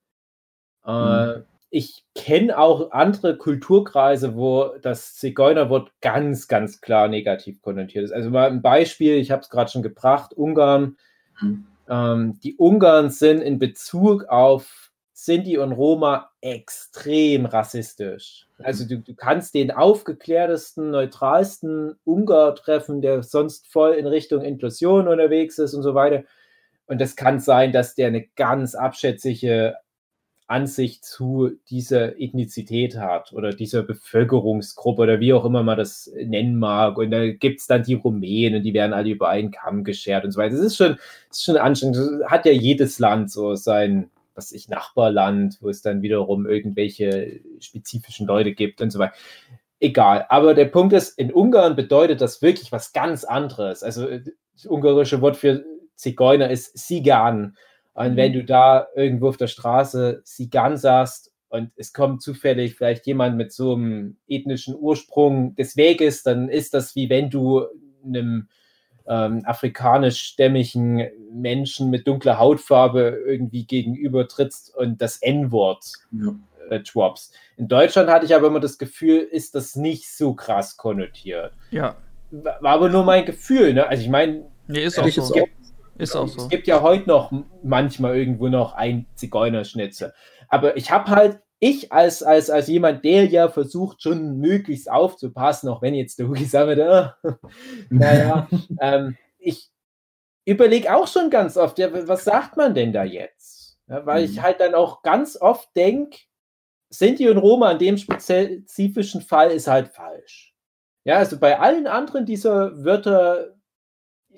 Äh, ich kenne auch andere Kulturkreise, wo das Zigeunerwort ganz, ganz klar negativ konnotiert ist. Also mal ein Beispiel, ich habe es gerade schon gebracht, Ungarn. Mhm. Ähm, die Ungarn sind in Bezug auf Sinti und Roma extrem rassistisch. Also du, du kannst den aufgeklärtesten, neutralsten Ungar treffen, der sonst voll in Richtung Inklusion unterwegs ist und so weiter. Und es kann sein, dass der eine ganz abschätzige Ansicht zu dieser Ethnizität hat oder dieser Bevölkerungsgruppe oder wie auch immer man das nennen mag. Und da gibt es dann die Rumänen, die werden alle über einen Kamm geschert und so weiter. Das ist schon, das ist schon anstrengend. Das Hat ja jedes Land so sein, was ich, Nachbarland, wo es dann wiederum irgendwelche spezifischen Leute gibt und so weiter. Egal. Aber der Punkt ist, in Ungarn bedeutet das wirklich was ganz anderes. Also das ungarische Wort für Zigeuner ist Sigan. Und wenn du da irgendwo auf der Straße Sigan sagst und es kommt zufällig vielleicht jemand mit so einem ethnischen Ursprung des Weges, dann ist das wie wenn du einem ähm, afrikanischstämmigen Menschen mit dunkler Hautfarbe irgendwie gegenüber trittst und das N-Wort Ja. äh, droppst. In Deutschland hatte ich aber immer das Gefühl, ist das nicht so krass konnotiert. Ja. War aber nur mein Gefühl. Ne? Also ich meine, Nee, ist Ja, auch so. auch. Ist auch es so. gibt ja heute noch manchmal irgendwo noch ein Zigeunerschnitzel. Aber ich habe halt, ich als, als, als jemand, der ja versucht, schon möglichst aufzupassen, auch wenn jetzt der Hugi sagt, äh, naja, ähm, ich überlege auch schon ganz oft, ja, was sagt man denn da jetzt? Ja, weil Mhm. ich halt dann auch ganz oft denke, Sinti und Roma in dem spezifischen Fall ist halt falsch. Ja, also bei allen anderen dieser Wörter,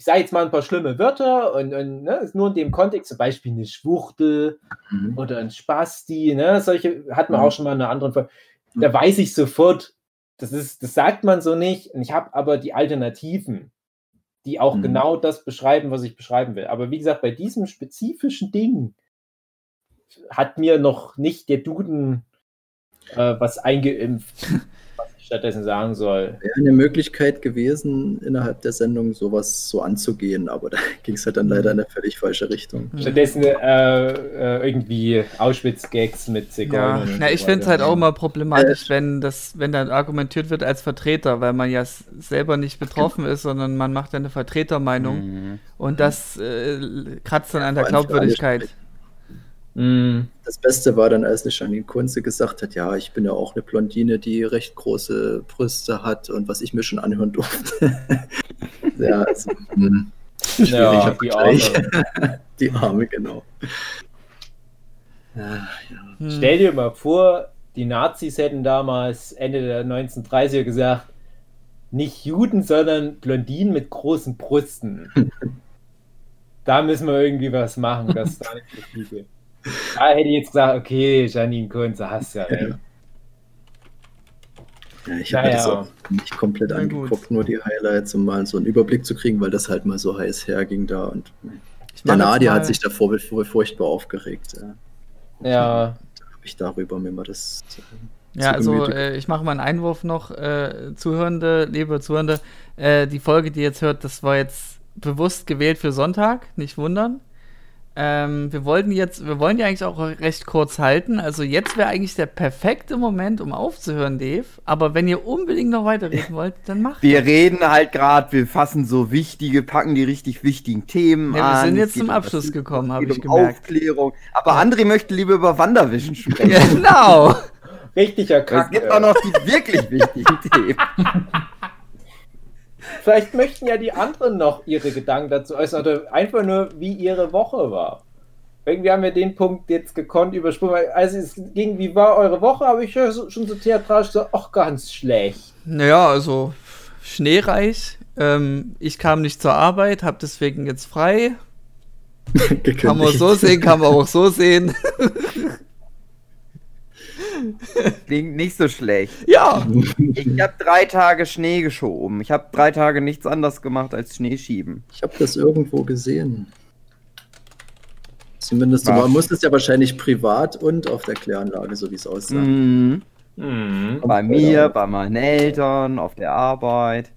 ich sage jetzt mal ein paar schlimme Wörter und, und ne, ist nur in dem Kontext, zum Beispiel eine Schwuchtel Mhm. oder ein Spasti, ne, solche hat man Mhm. auch schon mal in einer anderen Folge. Da weiß ich sofort, das ist, das sagt man so nicht. Und ich habe aber die Alternativen, die auch Mhm. genau das beschreiben, was ich beschreiben will. Aber wie gesagt, bei diesem spezifischen Ding hat mir noch nicht der Duden äh, was eingeimpft, stattdessen sagen soll. Wäre eine Möglichkeit gewesen, innerhalb der Sendung sowas so anzugehen, aber da ging es halt dann leider in eine völlig falsche Richtung. Stattdessen äh, äh, irgendwie Auschwitz-Gags mit Ja, Zigeunern. und na, so ich finde es halt auch immer problematisch, wenn das, wenn dann argumentiert wird als Vertreter, weil man ja selber nicht betroffen ist, sondern man macht ja eine Vertretermeinung Mhm. und das äh, kratzt dann an der Glaubwürdigkeit. Mm. Das Beste war dann, als eine Janine Kunze gesagt hat, ja, ich bin ja auch eine Blondine, die recht große Brüste hat und was ich mir schon anhören durfte. ja, also, hm, Ja, die Vergleich. Arme. Die Arme, genau. Ja, ja. Hm. Stell dir mal vor, die Nazis hätten damals Ende der 1930er gesagt, nicht Juden, sondern Blondinen mit großen Brüsten. da müssen wir irgendwie was machen, dass da nicht so viel gibt. Da hätte ich jetzt gesagt, okay, Janine Kunze, hast ja recht. Ja, ich habe Naja. das auch nicht komplett angeguckt, nur die Highlights, um mal so einen Überblick zu kriegen, weil das halt mal so heiß herging da und Ich der Nadia mal- hat sich davor fur- furchtbar aufgeregt. Ja. Ja, Habe ich darüber mir mal das. äh, Ja, zu also äh, ich mache mal einen Einwurf noch, äh, Zuhörende, liebe Zuhörende, äh, die Folge, die ihr jetzt hört, das war jetzt bewusst gewählt für Sonntag, nicht wundern. Ähm, wir wollten jetzt, wir wollen die eigentlich auch recht kurz halten. Also jetzt wäre eigentlich der perfekte Moment, um aufzuhören, Dave. Aber wenn ihr unbedingt noch weiterreden wollt, dann macht Wir das. reden halt gerade, wir fassen so wichtige, packen die richtig wichtigen Themen Ja, wir an. sind Es jetzt zum um Abschluss Rassismus, gekommen, es hab geht ich um gemerkt. Aufklärung. Aber André möchte lieber über Wanderwischen sprechen. Genau. richtiger Es Kack. gibt auch noch die wirklich wichtigen Themen. Vielleicht möchten ja die anderen noch ihre Gedanken dazu äußern oder einfach nur, wie ihre Woche war. Irgendwie haben wir den Punkt jetzt gekonnt übersprungen. weil Als es ging, wie war eure Woche, habe ich so- schon so theatralisch gesagt, ach, ganz schlecht. Naja, also schneereich. Ähm, ich kam nicht zur Arbeit, habe deswegen jetzt frei. Kann man so sehen, kann man auch so sehen. Klingt nicht so schlecht. Ja. Ich habe drei Tage Schnee geschoben. Ich habe drei Tage nichts anderes gemacht als Schnee schieben. Ich habe das irgendwo gesehen. Zumindest, du Was? war- musstest ja wahrscheinlich privat und auf der Kläranlage, so wie es aussah. Mhm. Mhm. Bei mir, bei meinen Eltern, auf der Arbeit.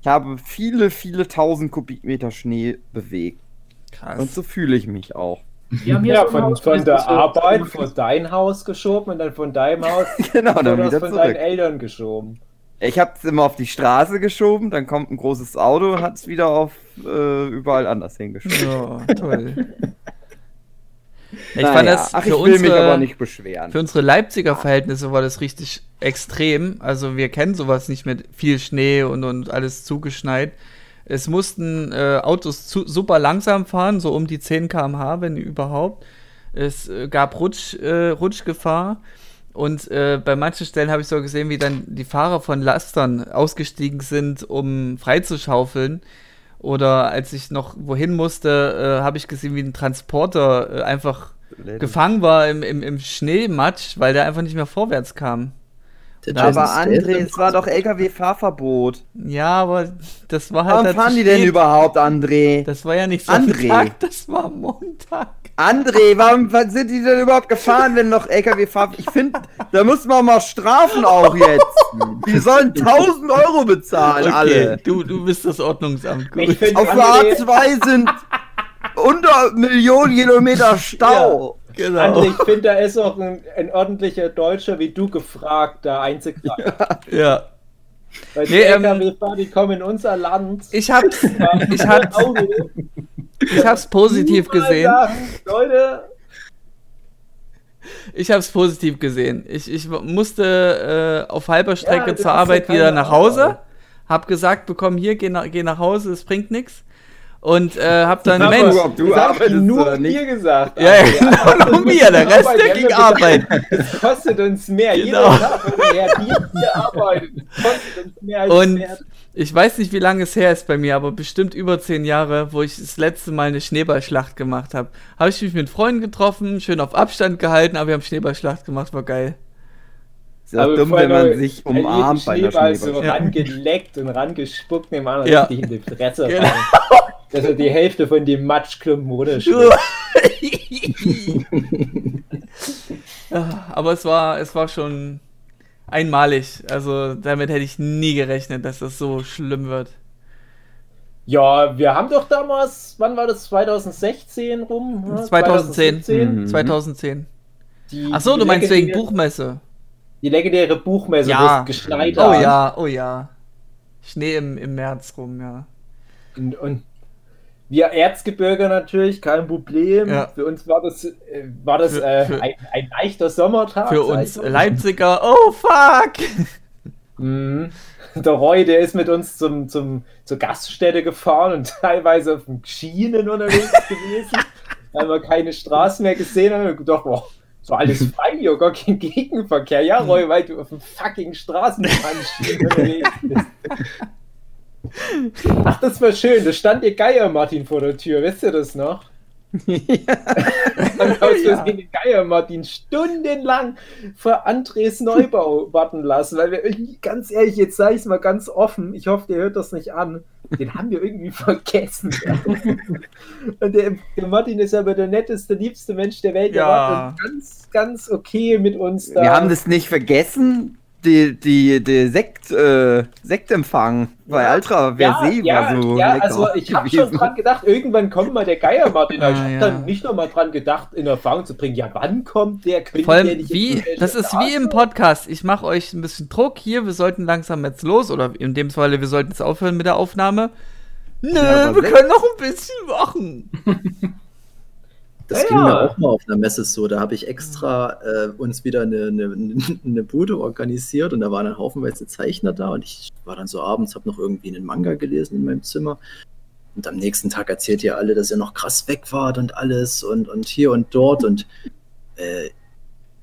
Ich habe viele, viele tausend Kubikmeter Schnee bewegt. Und Krass. so fühle ich mich auch. Wir haben hier Ja, so von, von der Arbeit vor dein Haus geschoben und dann von deinem Haus genau, dann wieder von deinen zurück. Eltern geschoben. Ich habe es immer auf die Straße geschoben, dann kommt ein großes Auto und hat es wieder auf äh, überall anders hingeschoben. Ja, toll. Ich Naja, fand das Ach, für ich will mich unsere- aber nicht beschweren. Für unsere Leipziger Verhältnisse war das richtig extrem. Also wir kennen sowas nicht mit viel Schnee und, und alles zugeschneit. Es mussten äh, Autos zu, super langsam fahren, so um die 10 km/h, wenn überhaupt. Es äh, gab Rutsch, äh, Rutschgefahr. Und äh, bei manchen Stellen habe ich so gesehen, wie dann die Fahrer von Lastern ausgestiegen sind, um freizuschaufeln. Oder als ich noch wohin musste, äh, habe ich gesehen, wie ein Transporter äh, einfach gefangen war im, im, im Schneematsch, weil der einfach nicht mehr vorwärts kam. Der Aber Jason André, es war doch LKW-Fahrverbot. Ja, aber das war halt. Warum dann fahren die denn überhaupt, André? Das war ja nicht so André. Tag, das war Montag. André, warum sind die denn überhaupt gefahren, wenn noch LKW fahren? Ich finde, da muss man mal strafen auch jetzt. Die sollen 1000 Euro bezahlen, alle. du, du bist das Ordnungsamt. Gut. Auf der André, A2 sind unter Millionen Kilometer Stau. Genau. André, ich finde, da ist auch ein, ein ordentlicher Deutscher wie du gefragt, da einzugreifen. Ja. Weil die Nee, ähm, LKW-Fahrer, die kommen in unser Land. Ich hab's, ich hab's, ich hab's positiv gesehen. Sagen, Leute, Ich habe es positiv gesehen. Ich, ich musste äh, auf halber Strecke das zur ja Arbeit wieder nach Hause. Arbeit. Hab gesagt, bekomm hier, geh nach, geh nach Hause, es bringt nichts. Und äh, hab dann, Aber Mensch, ob du ich arbeitest nur oder nicht. dir gesagt. Ja, ja, genau, nur mir, müssen der Rest, der ging arbeiten. Es kostet uns mehr. Genau. Jeder Tag, wenn wir hier, es kostet uns mehr als Und mehr. ich weiß nicht, wie lange es her ist bei mir, aber bestimmt über zehn Jahre, wo ich das letzte Mal eine Schneeballschlacht gemacht habe. Habe ich mich mit Freunden getroffen, schön auf Abstand gehalten, aber wir haben Schneeballschlacht gemacht, war geil. Ist ja dumm, wenn man sich umarmt bei einer Schneeball so Schneeballschlacht. rangeleckt und rangespuckt, dem anderen Ja. richtig in die Fresse Genau. rein. Dass er die Hälfte von dem Matschklumpen runterschluckt. Ja, aber es war, es war schon einmalig. Also damit hätte ich nie gerechnet, dass das so schlimm wird. Ja, wir haben doch damals, wann war das, 2016 rum? Ja, 2010. 2017, Mhm. 2010. Die, Ach so, die du meinst wegen Buchmesse. Die legendäre Buchmesse, Ja. wo es geschneit Oh ja, oh ja. Schnee im, im März rum, ja. Und, und wir Erzgebirger natürlich, kein Problem. Ja. Für uns war das, äh, war das Für- äh, für- ein, ein leichter Sommertag. Für uns. Leipziger, oh fuck! Mhm. Der Roy, der ist mit uns zum, zum, zur Gaststätte gefahren und teilweise auf den Schienen unterwegs gewesen. Haben wir keine Straßen mehr gesehen haben wir gedacht, boah, so alles frei gar kein Gegenverkehr. Ja, Roy, weil du auf dem fucking unterwegs bist. Ach, das war schön. Da stand ihr Geier Martin vor der Tür. Wisst ihr das noch? Dann hast du Ja. den Geier Martin stundenlang für Andres Neubau warten lassen, weil wir irgendwie, ganz ehrlich, jetzt sage ich es mal ganz offen, ich hoffe, der hört das nicht an, den haben wir irgendwie vergessen. Und der, der Martin ist aber der netteste, liebste Mensch der Welt. Der Ja. war ganz, ganz okay mit uns da. Wir haben das nicht vergessen. Die, die, die Sekt, äh, Sektempfang bei Ja, Ultra Versee ja, war so. ja, also ich habe schon dran gedacht, irgendwann kommt mal der Geier Martin. Aber ich Ah, habe ja. dann nicht nochmal dran gedacht, in Erfahrung zu bringen, ja, wann kommt der? Könnte Vor der allem, nicht wie, das ist wie im Straßen- Podcast. Ich mache euch ein bisschen Druck hier. Wir sollten langsam jetzt los. Oder in dem Falle, wir sollten jetzt aufhören mit der Aufnahme. Nö, wir können noch ein bisschen machen. Das Ja, ging mir ja. auch mal auf einer Messe so. Da habe ich extra äh, uns wieder eine, eine, eine Bude organisiert und da waren dann haufenweise Zeichner da und ich war dann so abends, habe noch irgendwie einen Manga gelesen in meinem Zimmer. Und am nächsten Tag erzählt ihr alle, dass ihr noch krass weg wart und alles und, und hier und dort und äh,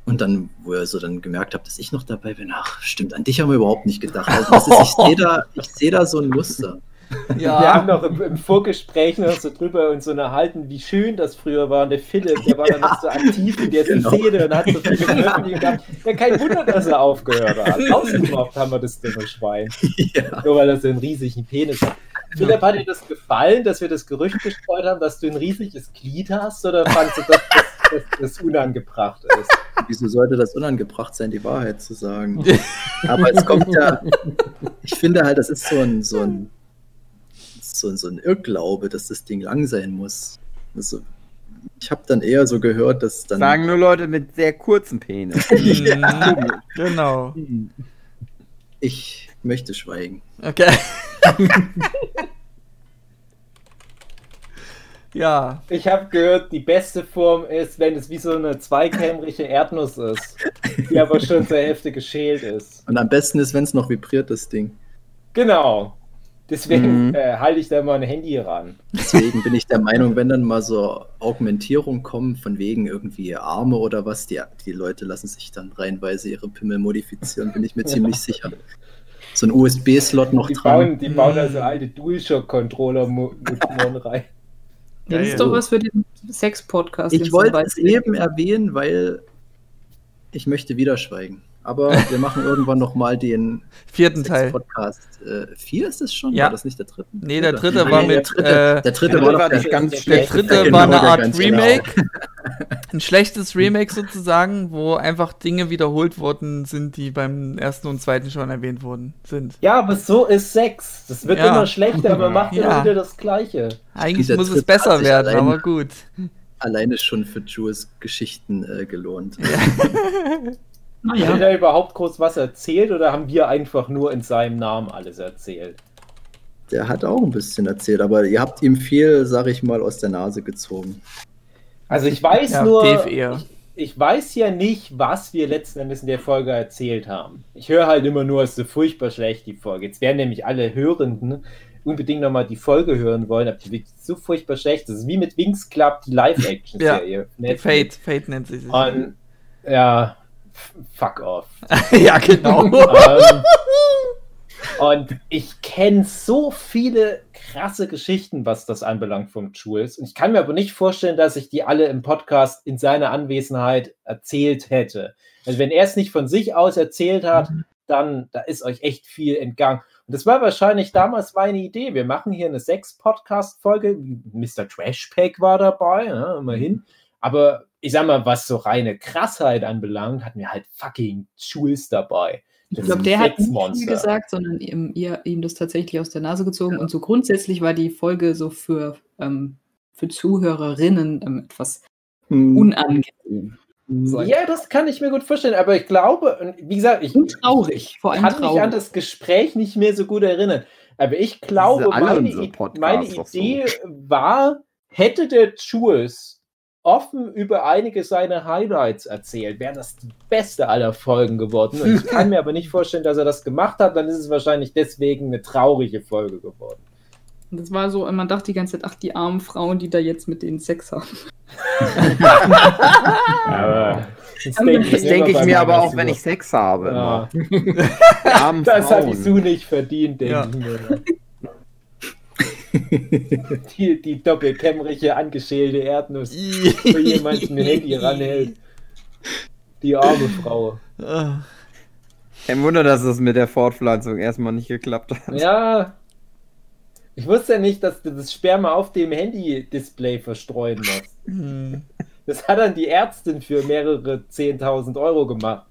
und dann, wo ihr so dann gemerkt habt, dass ich noch dabei bin, ach, stimmt, an dich haben wir überhaupt nicht gedacht. Also ist, ich sehe da, ich sehe da so ein Muster. Wir haben noch im, im Vorgespräch noch so drüber uns so unterhalten, wie schön das früher war. Und der Philipp, der war dann noch so aktiv in der genau. Szene und hat so viel veröffentlicht gehabt. Ja, kein Wunder, dass er aufgehört hat. Ausgemacht haben wir das dumme Schwein. ja. Nur weil er so einen riesigen Penis hat. Philipp, hat dir das gefallen, dass wir das Gerücht gestreut haben, dass du ein riesiges Glied hast? Oder fandst du, dass das, dass das unangebracht ist? Wieso sollte das unangebracht sein, die Wahrheit zu sagen? Aber es kommt ja, ich finde halt, das ist so ein, so ein, so ein, so ein Irrglaube, dass das Ding lang sein muss. Also, ich habe dann eher so gehört, dass dann. Sagen nur Leute mit sehr kurzen Penis. Mhm, genau. Ich möchte schweigen. Okay. ja. Ich habe gehört, die beste Form ist, wenn es wie so eine zweikämmerige Erdnuss ist, die aber schon zur Hälfte geschält ist. Und am besten ist, wenn es noch vibriert, das Ding. Genau. Deswegen Mhm. äh, halte ich da mal ein Handy ran. Deswegen bin ich der Meinung, wenn dann mal so Augmentierung kommen, von wegen irgendwie Arme oder was, die, die Leute lassen sich dann reihenweise ihre Pimmel modifizieren, bin ich mir ziemlich sicher. So ein USB-Slot noch Die dran. bauen, die bauen da so alte DualShock-Controller-Motoren rein. Ja, das ist doch was für den Sex-Podcast. Ich wollte es eben erwähnen, weil ich möchte wieder schweigen. Aber wir machen irgendwann nochmal den Vierten Teil. Podcast. Äh, vier ist es schon? Ja. War das nicht der dritte? Nee, der Dritte? dritte war Nee, der mit, dritte, äh, der dritte war war nicht ganz der Der schlecht. dritte Genau, war eine Art ganz Remake. Ein schlechtes Remake sozusagen, wo einfach Dinge wiederholt worden sind, die beim ersten und zweiten schon erwähnt worden sind. Ja, aber so ist Sex. Das wird Ja. immer schlechter, aber macht Ja. immer wieder das Gleiche. Eigentlich Dieser muss es dritte besser werden, allein- aber gut. Alleine schon für Jules Geschichten äh, gelohnt. Ah, Hat ja. er überhaupt groß was erzählt oder haben wir einfach nur in seinem Namen alles erzählt? Der hat auch ein bisschen erzählt, aber ihr habt ihm viel, sag ich mal, aus der Nase gezogen. Also ich weiß Ja, nur, ich, ich weiß ja nicht, was wir letzten Endes in der Folge erzählt haben. Ich höre halt immer nur, es ist so furchtbar schlecht, die Folge. Jetzt werden nämlich alle Hörenden unbedingt nochmal die Folge hören wollen, aber die wird so furchtbar schlecht. Das ist wie mit Wings Club, die Live-Action-Serie. Die Fate, Fate nennt sie sich. Und, ja, fuck off. ja, genau. ähm, und ich kenne so viele krasse Geschichten, was das anbelangt vom Jules. Und ich kann mir aber nicht vorstellen, dass ich die alle im Podcast in seiner Anwesenheit erzählt hätte. Also wenn er es nicht von sich aus erzählt hat, dann da ist euch echt viel entgangen. Und das war wahrscheinlich damals meine Idee. Wir machen hier eine Sechs-Podcast-Folge. Mr. Trashpack war dabei, ja, immerhin. Aber ich sag mal, was so reine Krassheit anbelangt, hatten wir halt fucking Jules dabei. Ich Das glaube, ist der hat nicht gesagt, sondern ihm, ihr, ihm das tatsächlich aus der Nase gezogen. Und so grundsätzlich war die Folge so für, ähm, für Zuhörerinnen ähm, etwas Hm. unangenehm. Ja, das kann ich mir gut vorstellen, aber ich glaube, und wie gesagt, ich Und traurig, vor allem kann mich traurig. an das Gespräch nicht mehr so gut erinnern. Aber ich glaube, meine, meine doch so. Idee war, hätte der Jules offen über einige seiner Highlights erzählt, wäre das die beste aller Folgen geworden. Und ich kann mir aber nicht vorstellen, dass er das gemacht hat, dann ist es wahrscheinlich deswegen eine traurige Folge geworden. Und das war so, man dachte die ganze Zeit, ach, die armen Frauen, die da jetzt mit denen Sex haben. Aber das denk denke ich bei mir aber auch, wenn ich Sex habe. Ja. Immer. Die armen Das hat die. Sue nicht verdient, denke Ja. ich mir. Die, die doppelkämmerige, angeschälte Erdnuss, wo jemand ein Handy ranhält. Die arme Frau. Kein Wunder, dass es mit der Fortpflanzung erstmal nicht geklappt hat. Ja. Ich wusste ja nicht, dass du das Sperma auf dem Handy-Display verstreuen musst. hm. Das hat dann die Ärztin für mehrere 10.000 Euro gemacht.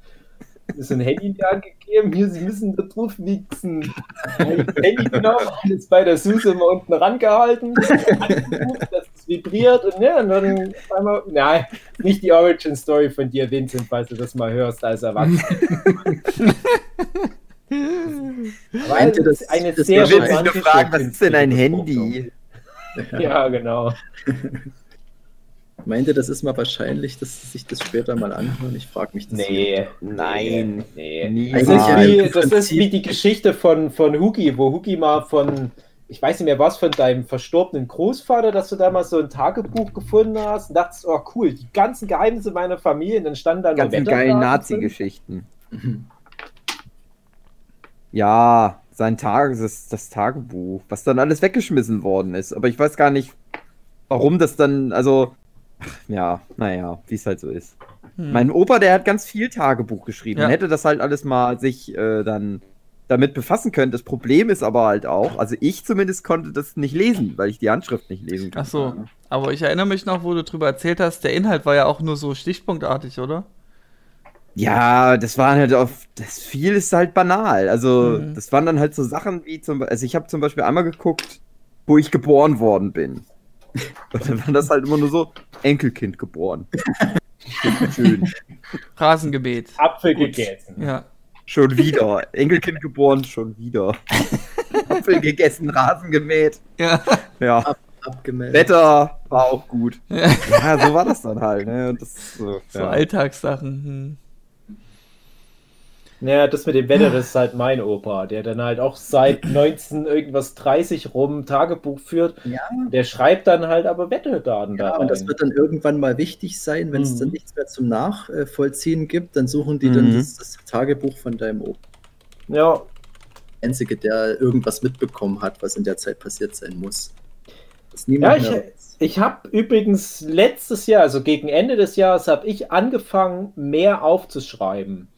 Ist ein Handy in die Hand gegeben, hier, sie müssen da drauf wichsen. Handy genommen, alles bei der Suse immer unten rangehalten, dass es vibriert und, ja, und dann einmal, nein, nicht die Origin Story von dir, Vincent, falls du das mal hörst als Erwachsener. Aber ist das- eine das sehr wird sich romantische gefragt, was ist denn ein Handy? Ja, genau. Meint ihr, das ist mal wahrscheinlich, dass sie sich das später mal anhören? Ich frage mich das. Nee. Nein. Nee. Niemals. Das ist, wie, das ist wie die Geschichte von, von Hugi, wo Hugi mal von, ich weiß nicht mehr was, von deinem verstorbenen Großvater, dass du da mal so ein Tagebuch gefunden hast und dachtest, oh cool, die ganzen Geheimnisse meiner Familie, und dann stand da nur Ganzen Wetterdaten geilen drin. Nazi-Geschichten. Mhm. Ja, sein Tag, das, das Tagebuch, was dann alles weggeschmissen worden ist. Aber ich weiß gar nicht, warum das dann, also, ja, naja, wie es halt so ist. Hm. Mein Opa, der hat ganz viel Tagebuch geschrieben. Ja. und hätte das halt alles mal sich äh, dann damit befassen können. Das Problem ist aber halt auch, also ich zumindest konnte das nicht lesen, weil ich die Handschrift nicht lesen kann. Ach so. Aber ich erinnere mich noch, wo du drüber erzählt hast, der Inhalt war ja auch nur so stichpunktartig, oder? Ja, das waren halt auf, das viel ist halt banal. Also, Mhm. das waren dann halt so Sachen wie zum Beispiel, also ich habe zum Beispiel einmal geguckt, wo ich geboren worden bin. Und dann war das halt immer nur so, Enkelkind geboren. Schön. Rasengebet. Apfel Gut. gegessen. Ja. Schon wieder. Enkelkind geboren, schon wieder. Apfel gegessen, Rasen gemäht. Ja. Ja. Abgemeldet. Wetter war auch gut. Ja. Ja, so war das dann halt. Ne? Das, so, So ja. Alltagssachen. Hm. Ja, das mit dem Wetter, das ist halt mein Opa, der dann halt auch seit 19 irgendwas 30 rum Tagebuch führt. Ja. Der schreibt dann halt aber Wetterdaten Ja, da und das rein. wird dann irgendwann mal wichtig sein, wenn es Mhm. dann nichts mehr zum Nachvollziehen gibt, dann suchen die dann Mhm. das, das Tagebuch von deinem Opa. Ja, Einzige, der irgendwas mitbekommen hat, was in der Zeit passiert sein muss. Das Ja, niemand ich, mehr weiß. ich habe übrigens letztes Jahr, also gegen Ende des Jahres, habe ich angefangen, mehr aufzuschreiben.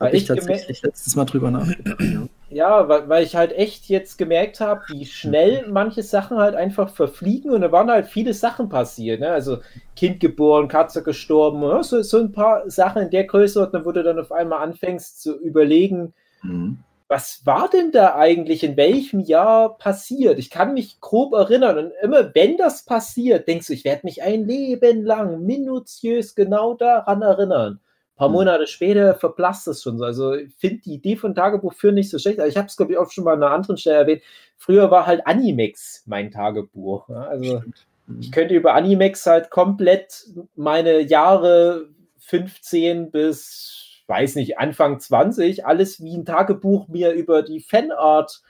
Habe ich ich tatsächlich letztes Mal drüber nachgedacht. Ja. Weil, weil ich halt echt jetzt gemerkt habe, wie schnell manche Sachen halt einfach verfliegen und da waren halt viele Sachen passiert. Ne? Also Kind geboren, Katze gestorben, ja, so, so ein paar Sachen in der Größenordnung, wo du dann auf einmal anfängst zu überlegen, Mhm. was war denn da eigentlich in welchem Jahr passiert? Ich kann mich grob erinnern und immer wenn das passiert, denkst du, ich werde mich ein Leben lang minutiös genau daran erinnern. Ein paar Hm. Monate später verblasst es schon so. Also ich finde die Idee von Tagebuch führen nicht so schlecht. Also ich habe es, glaube ich, auch schon mal an einer anderen Stelle erwähnt. Früher war halt Animex mein Tagebuch. Ja, also Mhm. ich könnte über Animex halt komplett meine Jahre 15 bis, weiß nicht, Anfang 20, alles wie ein Tagebuch mir über die Fanart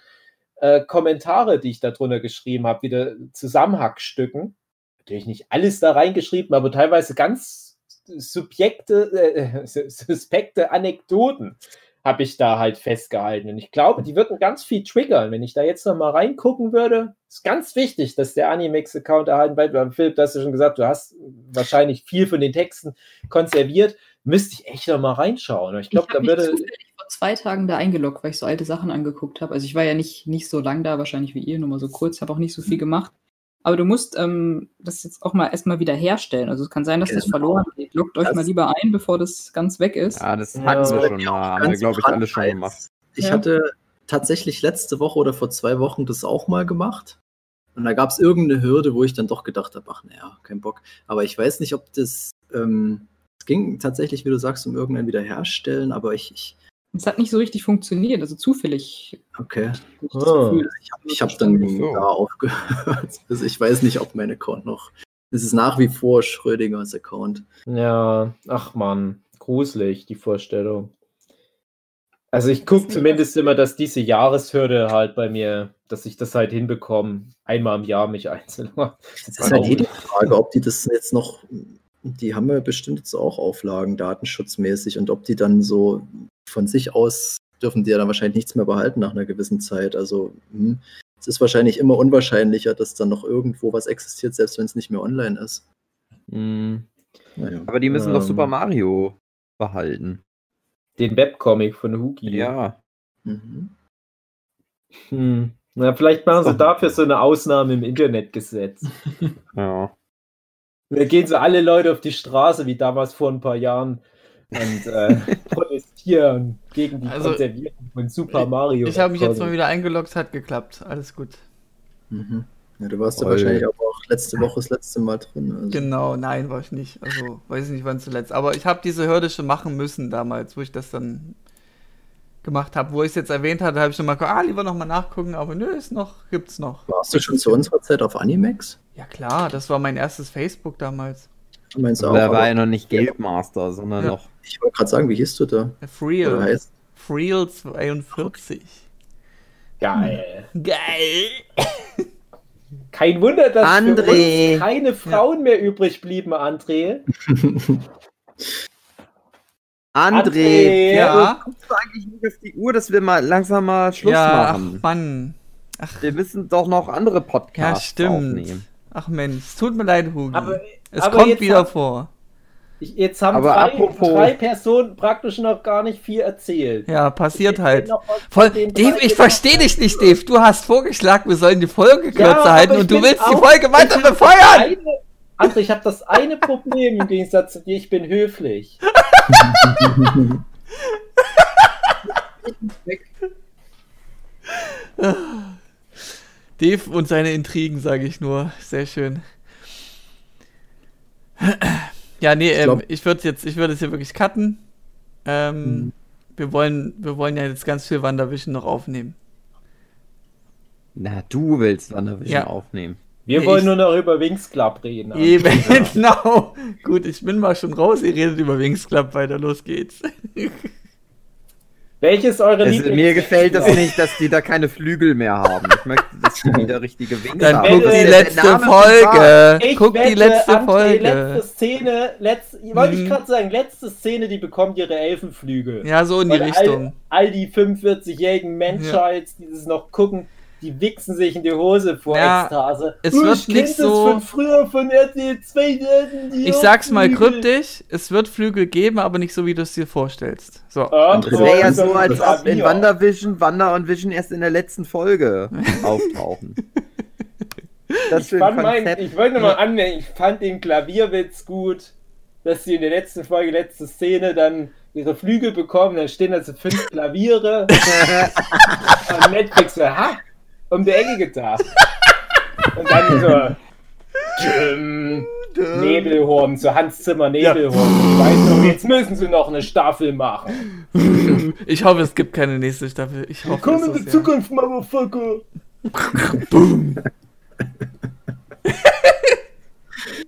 äh, Kommentare, die ich da drunter geschrieben habe, wieder Zusammenhackstücken. Natürlich nicht alles da reingeschrieben, aber teilweise ganz subjekte, äh, suspekte Anekdoten habe ich da halt festgehalten. Und ich glaube, die würden ganz viel triggern. Wenn ich da jetzt noch mal reingucken würde, ist ganz wichtig, dass der Animex-Account erhalten bleibt. Beim Philipp, du hast ja schon gesagt, du hast wahrscheinlich viel von den Texten konserviert. Müsste ich echt noch mal reinschauen. Ich glaube, da würde. vor zwei Tagen da eingeloggt, weil ich so alte Sachen angeguckt habe. Also ich war ja nicht, nicht so lang da, wahrscheinlich wie ihr, nur mal so kurz, habe auch nicht so viel gemacht. Aber du musst ähm, das jetzt auch mal erstmal wieder herstellen. Also es kann sein, dass das Genau. verloren geht. Loggt euch Das- mal lieber ein, bevor das ganz weg ist. Ja, das Ja, hatten das wir schon mal. Haben wir, glaube ich, alle schon gemacht. Ich Ja. hatte tatsächlich letzte Woche oder vor zwei Wochen das auch mal gemacht. Und da gab es irgendeine Hürde, wo ich dann doch gedacht habe, ach naja, kein Bock. Aber ich weiß nicht, ob das, ähm, es ging tatsächlich, wie du sagst, um irgendein Wiederherstellen, aber ich, ich Es hat nicht so richtig funktioniert, also zufällig. okay, ich das Ah. Gefühl. ich habe ich hab dann So. da aufgehört. Also ich weiß nicht, ob mein Account noch, es ist nach wie vor Schrödingers Account. Ja, ach man, gruselig, die Vorstellung. Also ich gucke zumindest immer, dass diese Jahreshürde halt bei mir, dass ich das halt hinbekomme, einmal im Jahr mich einzuloggen. Das ist halt eh die Frage, ob die das jetzt noch, die haben ja bestimmt jetzt auch Auflagen, datenschutzmäßig, und ob die dann so von sich aus dürfen die ja dann wahrscheinlich nichts mehr behalten nach einer gewissen Zeit. Also hm, es ist wahrscheinlich immer unwahrscheinlicher, dass dann noch irgendwo was existiert, selbst wenn es nicht mehr online ist. Hm, Naja. Aber die müssen doch Ähm. Super Mario behalten. Den Webcomic von Hugi. Ja. Mhm. Hm. Na, vielleicht machen sie dafür so eine Ausnahme im Internetgesetz. Ja. Da gehen so alle Leute auf die Straße, wie damals vor ein paar Jahren, und äh, protestieren gegen die Also, Konservierung von Super Mario. Ich habe mich jetzt mal wieder eingeloggt, hat geklappt. Alles gut. Mhm. Ja, du warst ja wahrscheinlich aber auch letzte Woche das letzte Mal drin. Also. Genau, nein, war ich nicht. Also, weiß ich nicht, wann zuletzt. Aber ich habe diese Hürde schon machen müssen damals, wo ich das dann gemacht habe. Wo ich es jetzt erwähnt hatte, habe ich schon mal gedacht, ah, lieber nochmal nachgucken, aber nö, ist noch, gibt's noch. Warst du schon zu unserer Zeit auf Animex? Ja klar, das war mein erstes Facebook damals. Meinst du auch? Da war ja noch nicht Guildmaster, sondern Ja. noch. Ich wollte gerade sagen, wie hieß du da? Freel. Freel 42. Geil. Geil. Kein Wunder, dass für André. uns keine Frauen mehr übrig blieben, André. André, Ja. guckst du eigentlich nicht auf die Uhr, dass wir mal langsam mal Schluss ja, ach machen? Mann. Wir müssen doch noch andere Ja, Podcasts stimmt. aufnehmen. Ach Mensch, es tut mir leid, Hugi. Aber, es aber kommt wieder vor. Ich, jetzt haben Aber drei, apropos- drei Personen praktisch noch gar nicht viel erzählt. Ja, passiert halt. Voll, Dave, ich verstehe dich nicht, Dave. Du hast vorgeschlagen, wir sollen die Folge kürzer halten und du willst die auch- Folge weiter befeuern. André, ich habe das eine Problem im Gegensatz zu dir, ich bin höflich. Dave und seine Intrigen, sage ich nur. Sehr schön. Ja, nee, ähm, ich würde jetzt, ich würde es hier wirklich cutten. Ähm, wir wollen, wir wollen ja jetzt ganz viel Wandervision noch aufnehmen. Na, du willst WandaVision Ja. aufnehmen. Wir Nee, wollen ich- nur noch über Wings Club reden. Eben, genau. Gut, ich bin mal schon raus. Ihr redet über Wings Club weiter. Los geht's. Welches ist eure Es, Lieblings mir gefällt es Club? nicht, dass die da keine Flügel mehr haben. Ich möchte, dass die wieder richtige Wings Dann haben. guck Wette, die letzte Folge. Ich Guck die wette, letzte André, Folge. Letzte Szene, letzte, wollte ich gerade sagen, letzte Szene, die bekommt ihre Elfenflügel. Ja, so in die Weil Richtung. All, all die 45-jährigen Menschheits, die das noch gucken, die wichsen sich in die Hose vor Ja, Ekstase. es wird ich kenn nicht das so- von früher von RTL 2. die hatten die Ich sag's mal Flügel. kryptisch, es wird Flügel geben, aber nicht so, wie du es dir vorstellst. So. Ja, Das wäre ja so, als das ob in. WandaVision Wanda und Vision erst in der letzten Folge auftauchen. Das Ich, fand ein mein, ich wollte mal anmerken, ich fand den Klavierwitz gut, dass sie in der letzten Folge, letzte Szene, dann ihre Flügel bekommen, dann stehen also fünf Klaviere und Netflix so, ha, um die Ecke gedacht. Und dann so, tschüm, Nebelhorn, so Hans Zimmer Nebelhorn. Ich weiß noch, jetzt müssen sie noch eine Staffel machen. Ich hoffe, es gibt keine nächste Staffel. Ich hoffe, Komm es in die ja. Zukunft, Motherfucker.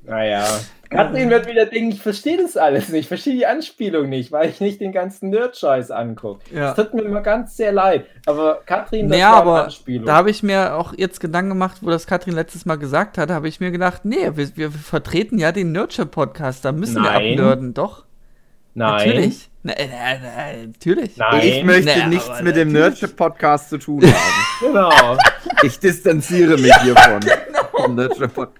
Naja. Katrin wird wieder denken, ich verstehe das alles nicht, ich verstehe die Anspielung nicht, weil ich nicht den ganzen Nerd-Scheiß angucke. Ja. Das tut mir immer ganz sehr leid. Aber Katrin, das Naja, war eine aber Anspielung. da habe ich mir auch jetzt Gedanken gemacht, wo das Katrin letztes Mal gesagt hat, habe ich mir gedacht, nee, wir, wir vertreten ja den Nurture-Podcast, da müssen Nein. wir abnörden, doch. Nein. Natürlich. Na, äh, äh, äh, natürlich. Nein. Ich möchte Nee, nichts mit dem. Nerdship-Podcast zu tun haben. Genau. Ich distanziere mich hiervon. Vom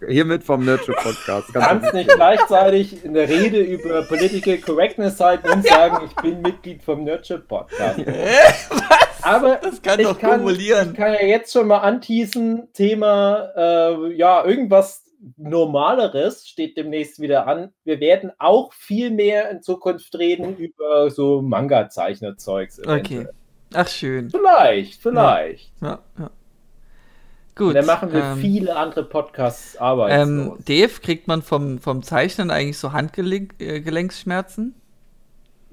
hiermit vom Nerdship-Podcast. Du kannst nicht gleichzeitig in der Rede über Political Correctness halten und sagen, ich bin Mitglied vom Nurture Podcast. Aber Das kann ich doch kann, kumulieren. ich kann ja jetzt schon mal anteasen, Thema, äh, ja, irgendwas Normaleres steht demnächst wieder an. Wir werden auch viel mehr in Zukunft reden über so Manga-Zeichner-Zeugs. Okay. Ach, schön. Vielleicht, vielleicht. Ja, ja. Und Gut. dann machen wir ähm, viele andere Podcasts Ähm, arbeitslos. Dave, kriegt man vom, vom Zeichnen eigentlich so Handgelenksschmerzen?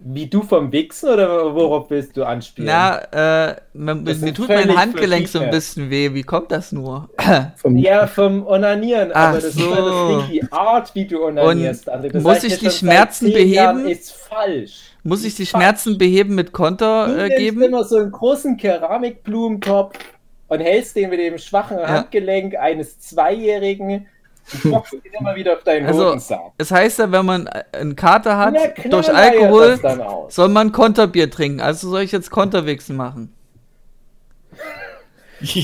Wie du vom Wichsen oder worauf willst du anspielen? Na, äh, man, mir tut mein Handgelenk so ein bisschen weh. Wie kommt das nur? Vom Ja, vom Onanieren, Ach aber das so. ist die Art, wie du onanierst. Das muss ich die Schmerzen zehn Jahren, beheben? Ist falsch. Muss ich die Falsch. Schmerzen beheben mit Konter Du äh, geben? immer so einen großen Keramikblumentopf und hältst den mit dem schwachen Handgelenk eines Zweijährigen und boxst ihn immer wieder auf deinen Also, Hodensack. Es heißt ja, wenn man einen Kater hat durch Alkohol, soll man Konterbier trinken. Also soll ich jetzt Konterwichsen machen?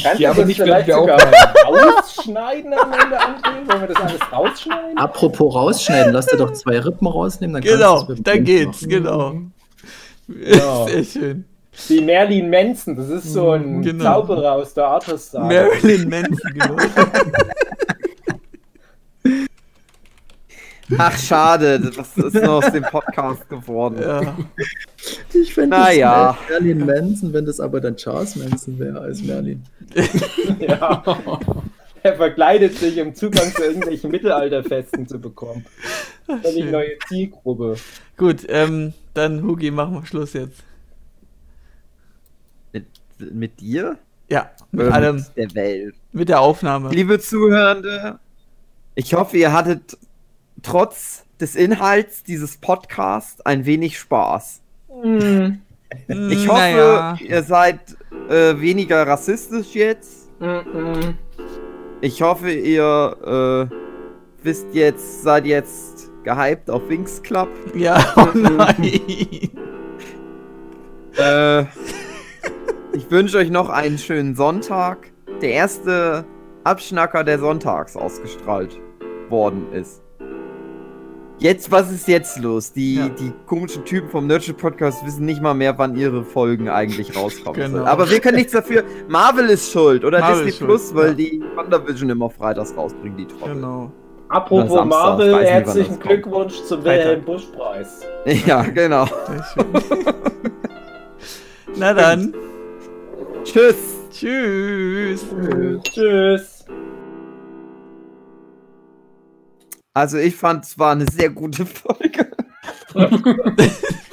Kannst ja, aber das nicht, vielleicht wenn wir sogar auch. rausschneiden am Ende, André? Wollen wir das alles rausschneiden? Apropos rausschneiden, lass dir doch zwei Rippen rausnehmen, dann Genau, kannst du Kind geht's, machen. genau. Genau. Sehr schön. Die Merlin Manson, das ist so ein Genau. Zauberer aus der Arthurs Marilyn Manson, genau. Ach, schade. Was ist nur aus dem Podcast geworden? ja. Ich fände Naja. das nett, Merlin Manson, wenn das aber dann Charles Manson wäre als Merlin. Ja. Er verkleidet sich, um Zugang zu irgendwelchen Mittelalterfesten zu bekommen. Völlig neue Zielgruppe. Gut, ähm, dann Hugi, machen wir Schluss jetzt. Mit, mit dir? Ja, mit Oder allem, Mit der Welt. mit der Aufnahme. Liebe Zuhörende, ich hoffe, ihr hattet trotz des Inhalts dieses Podcasts ein wenig Spaß. Mm, Ich hoffe, Naja. ihr seid äh, weniger rassistisch jetzt. mm, mm. Ich hoffe, ihr äh, wisst jetzt, seid jetzt gehypt auf Wings Club. Ja, oh nein. Äh, ich wünsche euch noch einen schönen Sonntag. Der erste Abschnacker, der sonntags ausgestrahlt worden ist. Jetzt, was ist jetzt los? Die, Ja. die komischen Typen vom Nerdship Podcast wissen nicht mal mehr, wann ihre Folgen eigentlich rauskommen. Genau. sollen. Aber wir können nichts dafür. Marvel ist schuld oder Marvel Disney Plus, weil ja. die WandaVision immer freitags rausbringen, die Trottel. genau. Apropos Samstag, Marvel, nicht, herzlichen kommt. Glückwunsch zum. Wilhelm Busch Preis. Ja, genau. Na dann, Tschüss. tschüss. Tschüss. Also ich fand, es war eine sehr gute Folge.